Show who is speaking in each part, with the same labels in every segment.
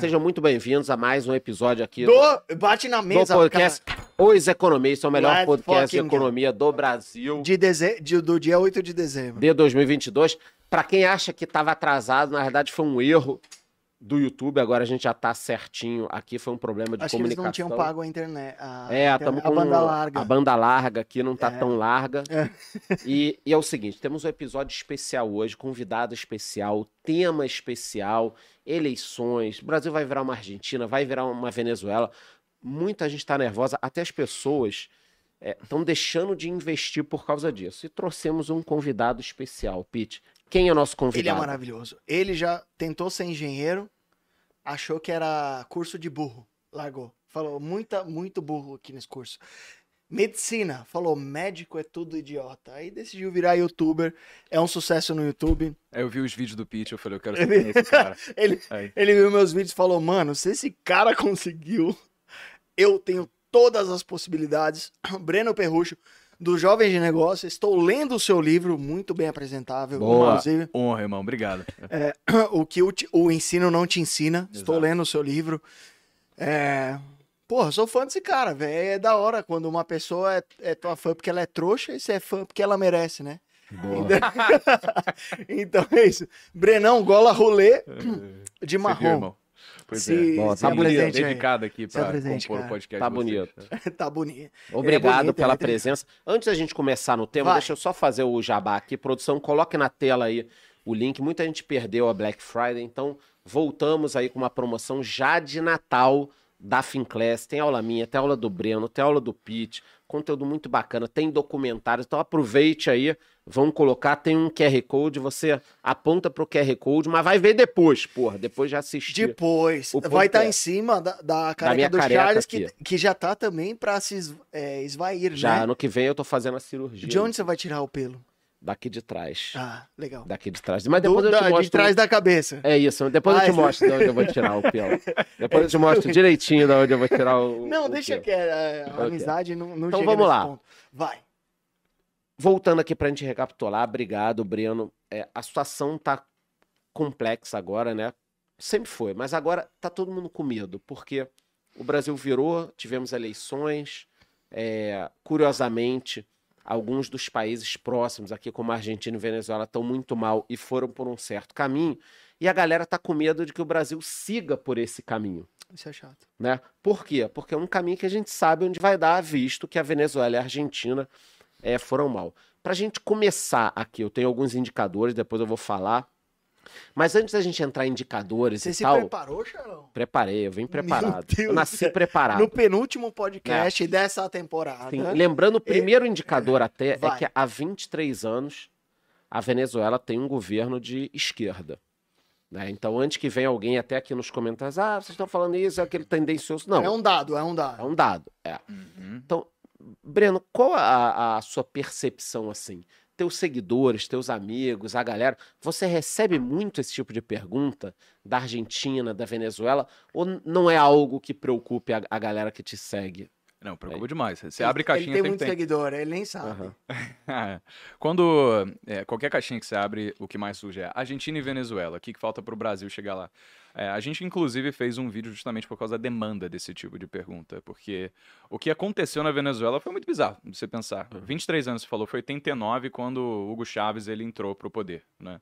Speaker 1: Sejam muito bem-vindos a mais um episódio aqui
Speaker 2: Do, bate na
Speaker 1: do
Speaker 2: mesa,
Speaker 1: podcast Os Economistas, o melhor
Speaker 2: Let's
Speaker 1: podcast de economia do Brasil
Speaker 2: cara. De deze... de- do dia 8 de dezembro.
Speaker 1: de 2022. Pra quem acha que estava atrasado, na verdade foi um erro do YouTube, agora a gente já tá certinho aqui, foi um problema de
Speaker 2: Acho que eles
Speaker 1: comunicação.
Speaker 2: não tinham pago a internet. A,
Speaker 1: É,
Speaker 2: a,
Speaker 1: estamos
Speaker 2: a
Speaker 1: com
Speaker 2: banda larga.
Speaker 1: A banda larga aqui não tá
Speaker 2: É.
Speaker 1: tão larga.
Speaker 2: É.
Speaker 1: E, e é o seguinte, temos um episódio especial hoje, convidado especial, tema especial, eleições. O Brasil vai virar uma Argentina, vai virar uma Venezuela. Muita gente está nervosa, até as pessoas estão deixando de investir por causa disso. E trouxemos um convidado especial, Pete. Quem é o nosso
Speaker 2: Ele é
Speaker 1: convidado?
Speaker 2: maravilhoso. Ele já tentou ser engenheiro, achou que era curso de burro, largou. Falou, muita, muito burro aqui nesse curso. Medicina, falou, médico é tudo idiota. Aí decidiu virar youtuber, é um sucesso no YouTube.
Speaker 3: Aí eu vi os vídeos do Pete, eu falei, eu quero ser é esse cara.
Speaker 2: Ele,
Speaker 3: Aí.
Speaker 2: ele viu meus vídeos e falou, mano, se esse cara conseguiu, eu tenho todas as possibilidades. Breno Perrucho, do Jovem de Negócio, estou lendo o seu livro, muito bem apresentável,
Speaker 1: Boa.
Speaker 2: inclusive.
Speaker 3: Honra, irmão, obrigado.
Speaker 2: o que o, o ensino não te ensina. Estou
Speaker 3: Exato.
Speaker 2: lendo o seu livro. É... Porra, sou fã desse cara, velho. É da hora quando uma pessoa é, é tua fã porque ela é trouxa e você é fã porque ela merece, né?
Speaker 1: Boa.
Speaker 2: então é isso. Brenão, gola rolê de
Speaker 3: Você viu,
Speaker 2: marrom.
Speaker 3: Pois
Speaker 2: Se-
Speaker 3: é.
Speaker 1: Bom, tá bonito,
Speaker 3: dedicado aqui
Speaker 2: apresente,
Speaker 3: compor
Speaker 2: cara.
Speaker 3: o podcast
Speaker 1: Tá
Speaker 3: de
Speaker 1: bonito.
Speaker 2: tá bonito.
Speaker 1: Obrigado
Speaker 2: bonito,
Speaker 1: pela
Speaker 2: é
Speaker 1: presença. Antes da gente começar no tema,
Speaker 2: Vai.
Speaker 1: deixa eu só fazer o jabá aqui. Produção, coloque na tela aí o link. Muita gente perdeu a Black Friday, então voltamos aí com uma promoção já de Natal da Finclass. Tem aula minha, tem aula do Breno, tem aula do Pete. Conteúdo muito bacana, tem documentários. Então aproveite aí, vamos colocar. Tem um QR Code, você aponta pro QR Code, mas vai ver depois, porra. Depois já assistir.
Speaker 2: Depois, vai estar
Speaker 1: podcast.
Speaker 2: em cima da, da careca
Speaker 1: minha
Speaker 2: do
Speaker 1: careca
Speaker 2: Charles, que,
Speaker 1: aqui.
Speaker 2: que já tá também pra se é, esvair,
Speaker 1: Já
Speaker 2: né?
Speaker 1: ano que vem eu tô fazendo a cirurgia.
Speaker 2: De onde você vai tirar o pelo?
Speaker 1: Daqui de trás.
Speaker 2: Ah, legal.
Speaker 1: Daqui de trás. Mas
Speaker 2: Do-
Speaker 1: depois eu te mostro.
Speaker 2: de trás da cabeça.
Speaker 1: É isso, depois eu
Speaker 2: Ah,
Speaker 1: te
Speaker 2: é.
Speaker 1: mostro de onde eu vou tirar o pelo. Depois eu te mostro direitinho de onde eu vou tirar o.
Speaker 2: Não,
Speaker 1: o
Speaker 2: deixa que a
Speaker 1: Ok.
Speaker 2: amizade não, não
Speaker 1: Então vamos lá.
Speaker 2: ponto. Vai.
Speaker 1: Voltando aqui pra gente recapitular, obrigado, Breno. É, a situação tá complexa agora, né? Sempre foi, mas agora tá todo mundo com medo, porque o Brasil virou, tivemos eleições, é, curiosamente, alguns dos países próximos aqui, como a Argentina e Venezuela, estão muito mal e foram por um certo caminho, e a galera tá com medo de que o Brasil siga por esse caminho.
Speaker 2: Isso é chato.
Speaker 1: né? Por quê? Porque é um caminho que a gente sabe onde vai dar, visto que a Venezuela e a Argentina eh, foram mal. Para a gente começar aqui, eu tenho alguns indicadores, depois eu vou falar. Mas antes da gente entrar em indicadores
Speaker 2: Você
Speaker 1: e
Speaker 2: se
Speaker 1: tal,
Speaker 2: preparou, Charlão?
Speaker 1: preparei, eu vim preparado.
Speaker 2: Deus
Speaker 1: Eu nasci preparado.
Speaker 2: No penúltimo podcast dessa temporada.
Speaker 1: Sim, lembrando, o primeiro indicador até é
Speaker 2: Vai.
Speaker 1: que há 23 anos a Venezuela tem um governo de esquerda. né? Então, antes que venha alguém até aqui nos comentários, ah, vocês estão falando isso, é aquele tendencioso. Não,
Speaker 2: É um dado, é um
Speaker 1: é
Speaker 2: dado.
Speaker 1: um dado. É.
Speaker 3: Uhum.
Speaker 1: Então, Breno, qual a, a sua percepção assim? Teus seguidores, teus amigos, a galera, você recebe muito esse tipo de pergunta da Argentina, da Venezuela, ou não é algo que preocupe a, a galera que te segue?
Speaker 3: Não, preocupa demais. Você
Speaker 2: Ele-
Speaker 3: abre caixinha,
Speaker 2: Ele tem muito
Speaker 3: tem.
Speaker 2: seguidor, ele nem sabe.
Speaker 3: Ah, Quando é, qualquer caixinha que você abre, o que mais surge é Argentina e Venezuela. O que, que falta para o Brasil chegar lá? É, a gente, inclusive, fez um vídeo justamente por causa da demanda desse tipo de pergunta. Porque o que aconteceu na Venezuela foi muito bizarro, se você pensar. 23 anos, você falou, foi 89 quando o Hugo Chávez ele entrou pro poder, né?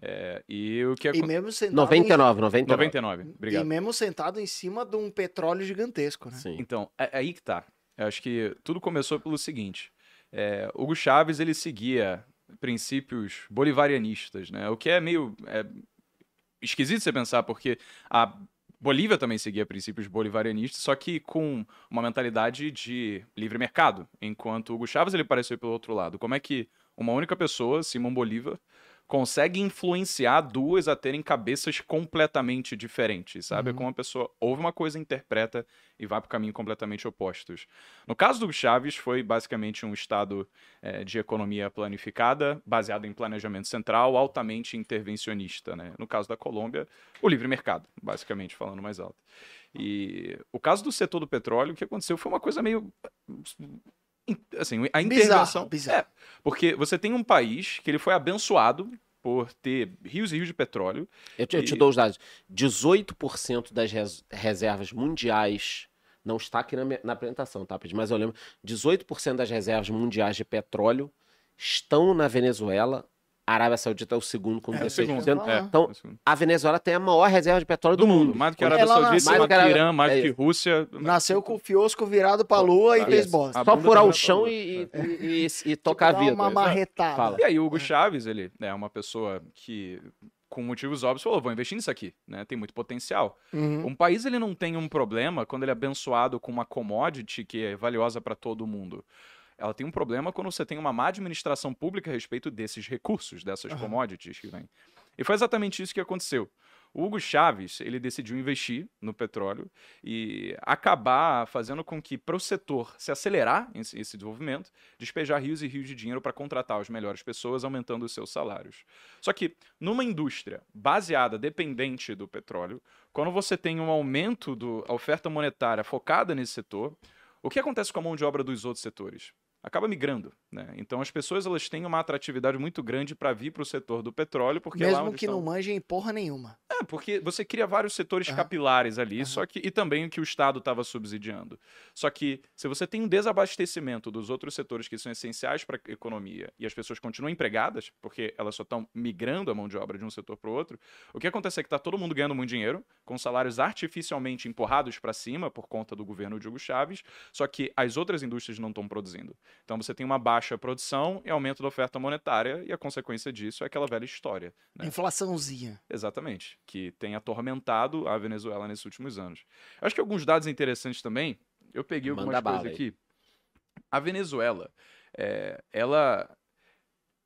Speaker 3: É, e o que
Speaker 2: E
Speaker 3: aconteceu...
Speaker 2: mesmo sentado
Speaker 1: 99, 99.
Speaker 3: 99,
Speaker 2: Em,
Speaker 3: obrigado.
Speaker 2: e mesmo sentado em cima de um petróleo gigantesco, né?
Speaker 1: Sim.
Speaker 3: Então, é, é aí que tá. Eu acho que tudo começou pelo seguinte. É, Hugo Chávez, ele seguia princípios bolivarianistas, né? O que é meio é, esquisito você pensar, porque a Bolívia também seguia princípios bolivarianistas, só que com uma mentalidade de livre mercado, enquanto Hugo Chávez ele pareceu pelo outro lado. Como é que uma única pessoa, Simão Bolívar, consegue influenciar duas a terem cabeças completamente diferentes, sabe? É
Speaker 2: Uhum.
Speaker 3: como uma pessoa ouve uma coisa, interpreta e vai para caminho completamente opostos. No caso do Chaves, foi basicamente um estado eh, de economia planificada, baseado em planejamento central, altamente intervencionista, né? No caso da Colômbia, o livre mercado, basicamente falando mais alto. E o caso do setor do petróleo, o que aconteceu foi uma coisa meio assim, a intervenção.
Speaker 2: bizarro.
Speaker 3: É, porque você tem um país que ele foi abençoado por ter rios e rios de petróleo.
Speaker 1: Eu te, eu te
Speaker 3: E-
Speaker 1: dou os dados. 18% das res- reservas mundiais. Não está aqui na, minha- na apresentação, tá, Pedro? Mas eu lembro. 18% das reservas mundiais de petróleo estão na Venezuela. A Arábia Saudita é o segundo com
Speaker 2: É, o
Speaker 1: 16%.
Speaker 2: segundo.
Speaker 3: É,
Speaker 1: Então,
Speaker 3: é o segundo.
Speaker 1: a Venezuela tem a maior reserva de petróleo do,
Speaker 3: do mundo,
Speaker 1: mundo.
Speaker 3: mais do que a Arábia Saudita,
Speaker 2: nasceu-
Speaker 3: mais do que
Speaker 1: que
Speaker 3: Irã, mais
Speaker 1: é
Speaker 3: do que
Speaker 1: isso.
Speaker 3: Rússia.
Speaker 2: Nasceu com o fiosco virado pra lua e fez bosta.
Speaker 3: A
Speaker 1: Só furar
Speaker 3: tá
Speaker 1: o chão
Speaker 3: lua.
Speaker 1: e,
Speaker 3: É.
Speaker 1: e, e- e tocar
Speaker 2: Tipo,
Speaker 1: a vida.
Speaker 2: uma marretada.
Speaker 1: Fala.
Speaker 3: E aí o Hugo Chaves, ele é uma pessoa que, com motivos óbvios, falou, vou investir nisso aqui, né? Tem muito potencial.
Speaker 2: Uhum.
Speaker 3: Um país, ele não tem um problema quando ele é abençoado com uma commodity que é valiosa para todo mundo. Ela tem um problema quando você tem uma má administração pública a respeito desses recursos, dessas commodities que vêm. E foi exatamente isso que aconteceu. O Hugo Chaves, ele decidiu investir no petróleo e acabar fazendo com que, para o setor se acelerar esse desenvolvimento, despejar rios e rios de dinheiro para contratar as melhores pessoas, aumentando os seus salários. Só que, numa indústria baseada, dependente do petróleo, quando você tem um aumento da oferta monetária focada nesse setor, o que acontece com a mão de obra dos outros setores? Acaba migrando, né? Então as pessoas elas têm uma atratividade muito grande para vir para o setor do petróleo, porque
Speaker 2: Mesmo que
Speaker 3: estão...
Speaker 2: não manjem porra nenhuma.
Speaker 3: É, porque você cria vários setores
Speaker 2: Aham.
Speaker 3: capilares ali,
Speaker 2: Aham.
Speaker 3: só que e também o que o Estado estava subsidiando. Só que se você tem um desabastecimento dos outros setores que são essenciais para a economia e as pessoas continuam empregadas, porque elas só estão migrando a mão de obra de um setor para o outro, o que acontece é que está todo mundo ganhando muito dinheiro, com salários artificialmente empurrados para cima por conta do governo de Hugo Chávez, só que as outras indústrias não estão produzindo. Então você tem uma baixa produção e aumento da oferta monetária, e a consequência disso é aquela velha história. né?
Speaker 2: Inflaçãozinha.
Speaker 3: Exatamente, que tem atormentado a Venezuela nesses últimos anos. Acho que alguns dados interessantes também, eu peguei algumas
Speaker 1: Manda
Speaker 3: coisas
Speaker 1: bala aí.
Speaker 3: aqui. A Venezuela, é, ela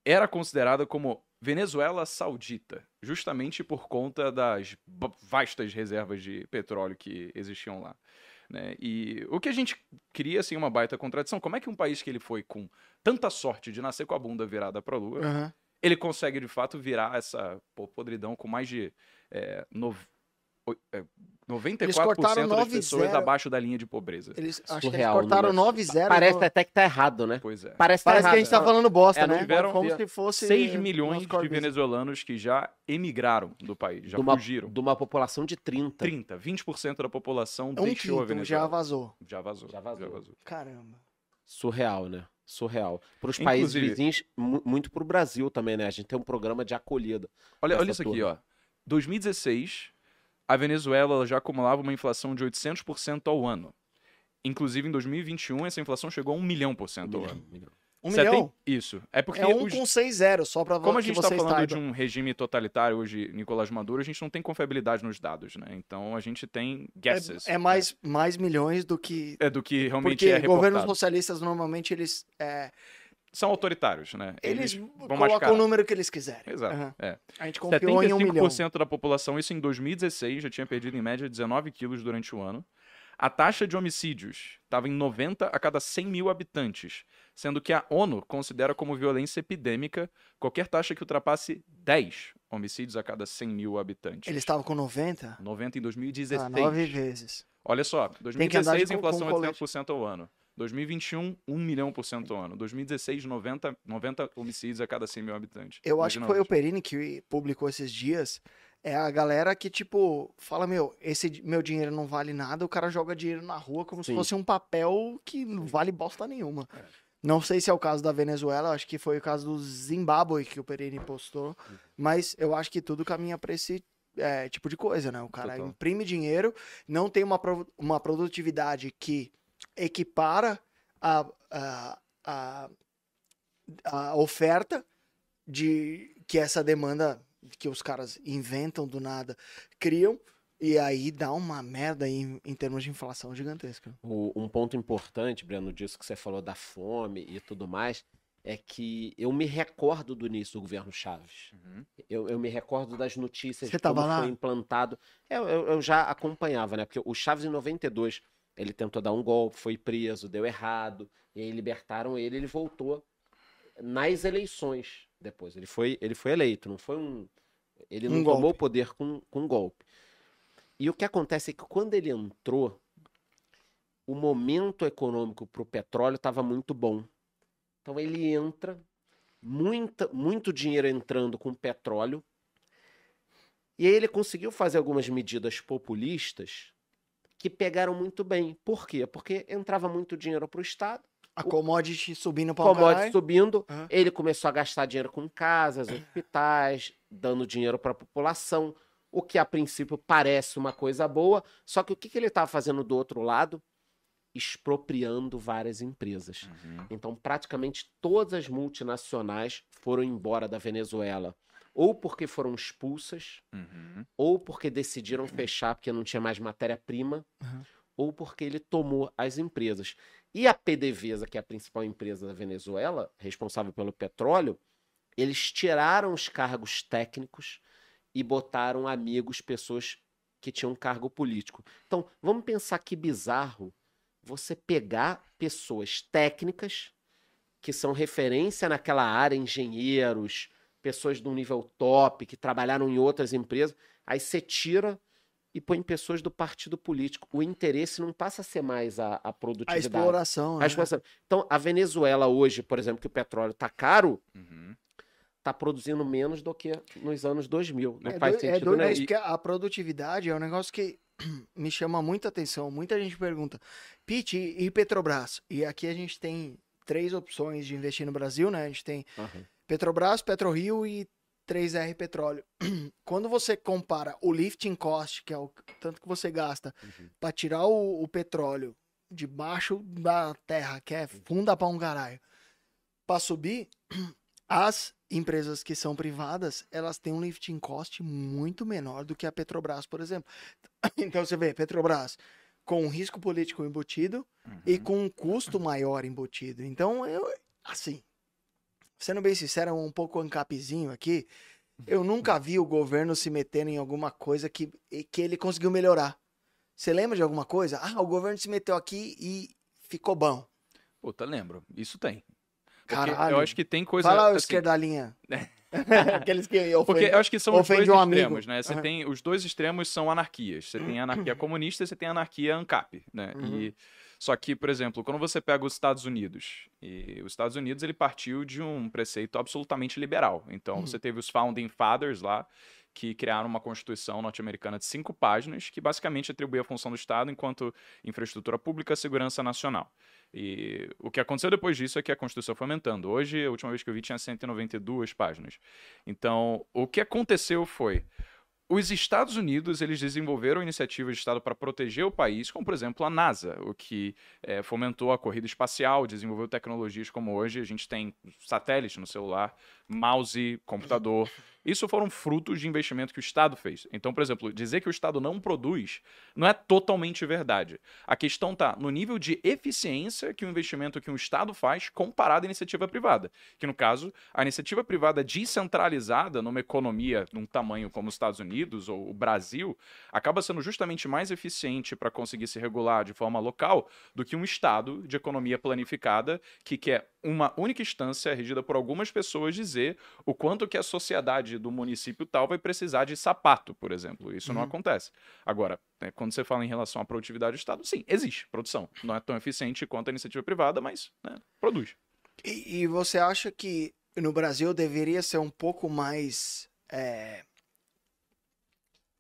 Speaker 3: era considerada como Venezuela Saudita, justamente por conta das vastas reservas de petróleo que existiam lá. Né? E o que a gente cria assim uma baita contradição, como é que um país que ele foi com tanta sorte de nascer com a bunda virada para a lua,
Speaker 2: Aham.
Speaker 3: ele consegue de fato virar essa pô, podridão com mais de é. Oi- é, 94%
Speaker 2: cortaram
Speaker 3: das
Speaker 2: 9
Speaker 3: pessoas
Speaker 2: zero.
Speaker 3: abaixo da linha de pobreza.
Speaker 2: Eles, acho que eles
Speaker 1: Surreal,
Speaker 2: cortaram
Speaker 1: número.
Speaker 2: 9-0.
Speaker 1: Parece
Speaker 2: no-
Speaker 1: até que tá errado, né?
Speaker 3: Pois é.
Speaker 1: Parece, tá
Speaker 2: Parece que a gente tá falando bosta,
Speaker 1: É, não
Speaker 2: né?
Speaker 3: tiveram-
Speaker 2: Como se fosse.
Speaker 3: 6
Speaker 2: nosso
Speaker 3: milhões de
Speaker 2: business.
Speaker 3: venezuelanos que já emigraram do país, já
Speaker 1: de uma,
Speaker 3: fugiram.
Speaker 1: de uma população de 30.
Speaker 3: 30, 20% da população
Speaker 2: É um
Speaker 3: deixou a
Speaker 2: quinto,
Speaker 3: Venezuela.
Speaker 2: já vazou.
Speaker 3: Já vazou.
Speaker 1: Já vazou.
Speaker 2: Caramba.
Speaker 1: Surreal, né? Surreal. Para os países vizinhos, mu- muito para o Brasil também, né? A gente tem um programa de acolhida.
Speaker 3: Olha, olha isso aqui,
Speaker 1: turma.
Speaker 3: ó. 2016, a Venezuela ela já acumulava uma inflação de 800% ao ano. Inclusive, em 2021, essa inflação chegou a 1 milhão por cento ao ano.
Speaker 2: Um
Speaker 3: Você
Speaker 2: milhão?
Speaker 3: tem- Isso. É porque
Speaker 2: É um
Speaker 3: os-
Speaker 2: com 6-0, só pra
Speaker 3: Como a gente está falando de um regime totalitário hoje, Nicolás Maduro, a gente não tem confiabilidade nos dados, né? Então a gente tem guesses.
Speaker 2: É, é mais, mais milhões do que.
Speaker 3: É do que realmente
Speaker 2: Porque
Speaker 3: é reportado.
Speaker 2: governos socialistas, normalmente, eles. é,
Speaker 3: São autoritários, né?
Speaker 2: eles
Speaker 3: vão
Speaker 2: colocam
Speaker 3: mascarar.
Speaker 2: o número que eles quiserem.
Speaker 3: Exato.
Speaker 2: Aham.
Speaker 3: É.
Speaker 2: A gente confiou em um milhão.
Speaker 3: 75% da população, isso em 2016, já tinha perdido em média 19 quilos durante o ano. A taxa de homicídios estava em 90 a cada 100 mil habitantes, sendo que a ONU considera como violência epidêmica qualquer taxa que ultrapasse 10 homicídios a cada 100 mil habitantes.
Speaker 2: Eles estavam com 90?
Speaker 3: 90 em 2016.
Speaker 2: Ah, nove vezes.
Speaker 3: Olha só,
Speaker 2: Tem que andar de
Speaker 3: 2016
Speaker 2: co-
Speaker 3: inflação
Speaker 2: colete.
Speaker 3: 80% ao ano. 2021, 1 milhão por cento ao ano. 2016, 90, 90 homicídios a cada 100 mil habitantes.
Speaker 2: Eu acho que foi o. Perini que publicou esses dias. É a galera que, tipo, fala: Meu, esse meu dinheiro não vale nada. O cara joga dinheiro na rua como se
Speaker 1: Sim.
Speaker 2: fosse um papel que não vale bosta nenhuma.
Speaker 3: É.
Speaker 2: Não sei se é o caso da Venezuela, acho que foi o caso do Zimbábue que o Perini postou.
Speaker 3: Uhum.
Speaker 2: Mas eu acho que tudo caminha pra esse é, tipo de coisa, né? O cara
Speaker 3: Total.
Speaker 2: imprime dinheiro, não tem uma, pro- uma produtividade que equipara a, a, a, a oferta de que essa demanda que os caras inventam do nada criam e aí dá uma merda em, em termos de inflação gigantesca.
Speaker 1: O- um ponto importante, Breno, disso que você falou da fome e tudo mais, é que eu me recordo do início do governo Chaves.
Speaker 3: Uhum.
Speaker 1: Eu, eu me recordo das notícias
Speaker 2: Você
Speaker 1: de como foi implantado. Eu, eu, eu já acompanhava, né? Porque o Chaves, em 92, ele tentou dar um golpe, foi preso, deu errado, e aí libertaram ele, ele voltou nas eleições depois. Ele foi, ele foi eleito, não foi um. Ele não
Speaker 2: Um
Speaker 1: tomou o poder com, com um golpe. E o que acontece é que quando ele entrou, o momento econômico para o petróleo estava muito bom. Então ele entra muita, muito dinheiro entrando com petróleo. E aí ele conseguiu fazer algumas medidas populistas que pegaram muito bem. Por quê? Porque entrava muito dinheiro para o Estado.
Speaker 2: A commodity subindo para
Speaker 1: commodity subindo,
Speaker 2: Aham.
Speaker 1: ele começou a gastar dinheiro com casas, hospitais, dando dinheiro para a população, o que a princípio parece uma coisa boa, só que o que, que ele estava fazendo do outro lado? Expropriando várias empresas.
Speaker 3: Uhum.
Speaker 1: Então, praticamente todas as multinacionais foram embora da Venezuela, ou porque foram expulsas,
Speaker 3: Uhum.
Speaker 1: ou porque decidiram fechar porque não tinha mais matéria-prima,
Speaker 2: Uhum.
Speaker 1: ou porque ele tomou as empresas. E a PDVSA, que é a principal empresa da Venezuela, responsável pelo petróleo, eles tiraram os cargos técnicos e botaram amigos, pessoas que tinham cargo político. Então, vamos pensar que bizarro você pegar pessoas técnicas que são referência naquela área, engenheiros, pessoas de um nível top, que trabalharam em outras empresas, aí você tira e põe pessoas do partido político. O interesse não passa a ser mais a, a
Speaker 2: A
Speaker 1: produtividade.
Speaker 2: exploração.
Speaker 1: A
Speaker 2: né?
Speaker 1: exploração. Então, a Venezuela hoje, por exemplo, que o petróleo está caro,
Speaker 3: Uhum.
Speaker 1: está produzindo menos do que nos anos 2000. Não
Speaker 2: é
Speaker 1: faz
Speaker 2: doido, é
Speaker 1: sentido
Speaker 2: doido isso, porque a produtividade é um negócio que me chama muita atenção. Muita gente pergunta, Pete, e Petrobras? E aqui a gente tem três opções de investir no Brasil, né? A gente tem
Speaker 1: Aham.
Speaker 2: Petrobras, PetroRio e 3R Petróleo. Quando você compara o lifting cost, que é o tanto que você gasta
Speaker 1: Uhum.
Speaker 2: para tirar o, o petróleo debaixo da terra, que é funda pra um caralho, para subir, as empresas que são privadas, elas têm um lifting cost muito menor do que a Petrobras, por exemplo. Então você vê, Petrobras com um risco político embutido e
Speaker 3: Uhum.
Speaker 2: com um custo maior embutido. Então, eu, assim, sendo bem sincero, um pouco ancapzinho aqui, eu nunca vi o governo se metendo em alguma coisa que, que ele conseguiu melhorar. Você lembra de alguma coisa? Ah, o governo se meteu aqui e ficou bom.
Speaker 3: Puta, lembro. Isso tem. Porque
Speaker 2: Caralho.
Speaker 3: eu acho que tem coisa.
Speaker 2: Fala o
Speaker 3: assim,
Speaker 2: esquerdalinha. Aqueles que
Speaker 3: Porque
Speaker 2: ofendem.
Speaker 3: eu acho que são os dois
Speaker 2: um
Speaker 3: extremos, né? Você
Speaker 2: Aham.
Speaker 3: tem os dois extremos são anarquias. Você tem anarquia comunista e você tem anarquia ANCAP, né?
Speaker 2: Uhum.
Speaker 3: E só que, por exemplo, quando você pega os Estados Unidos, e os Estados Unidos ele partiu de um preceito absolutamente liberal. Então
Speaker 2: Uhum.
Speaker 3: você teve os founding fathers lá que criaram uma constituição norte-americana de cinco páginas que basicamente atribuía a função do Estado enquanto infraestrutura pública, segurança nacional. E o que aconteceu depois disso é que a Constituição foi aumentando. Hoje, a última vez que eu vi, tinha 192 páginas. Então, o que aconteceu foi. Os Estados Unidos eles desenvolveram iniciativas de Estado para proteger o país, como por exemplo a NASA, o que eh, fomentou a corrida espacial, desenvolveu tecnologias como hoje a gente tem satélite no celular, mouse, computador. Isso foram frutos de investimento que o Estado fez. Então, por exemplo, dizer que o Estado não produz não é totalmente verdade. A questão está no nível de eficiência que o investimento que o Estado faz comparado à iniciativa privada. Que, no caso, a iniciativa privada descentralizada numa economia num tamanho como os Estados Unidos ou o Brasil acaba sendo justamente mais eficiente para conseguir se regular de forma local do que um Estado de economia planificada que quer uma única instância regida por algumas pessoas dizer o quanto que a sociedade do município tal vai precisar de sapato, por exemplo. Isso não
Speaker 2: Uhum.
Speaker 3: acontece. Agora, né, quando você fala em relação à produtividade do Estado, sim, existe produção. Não é tão eficiente quanto a iniciativa privada, mas né, produz.
Speaker 2: E, e você acha que no Brasil deveria ser um pouco mais é,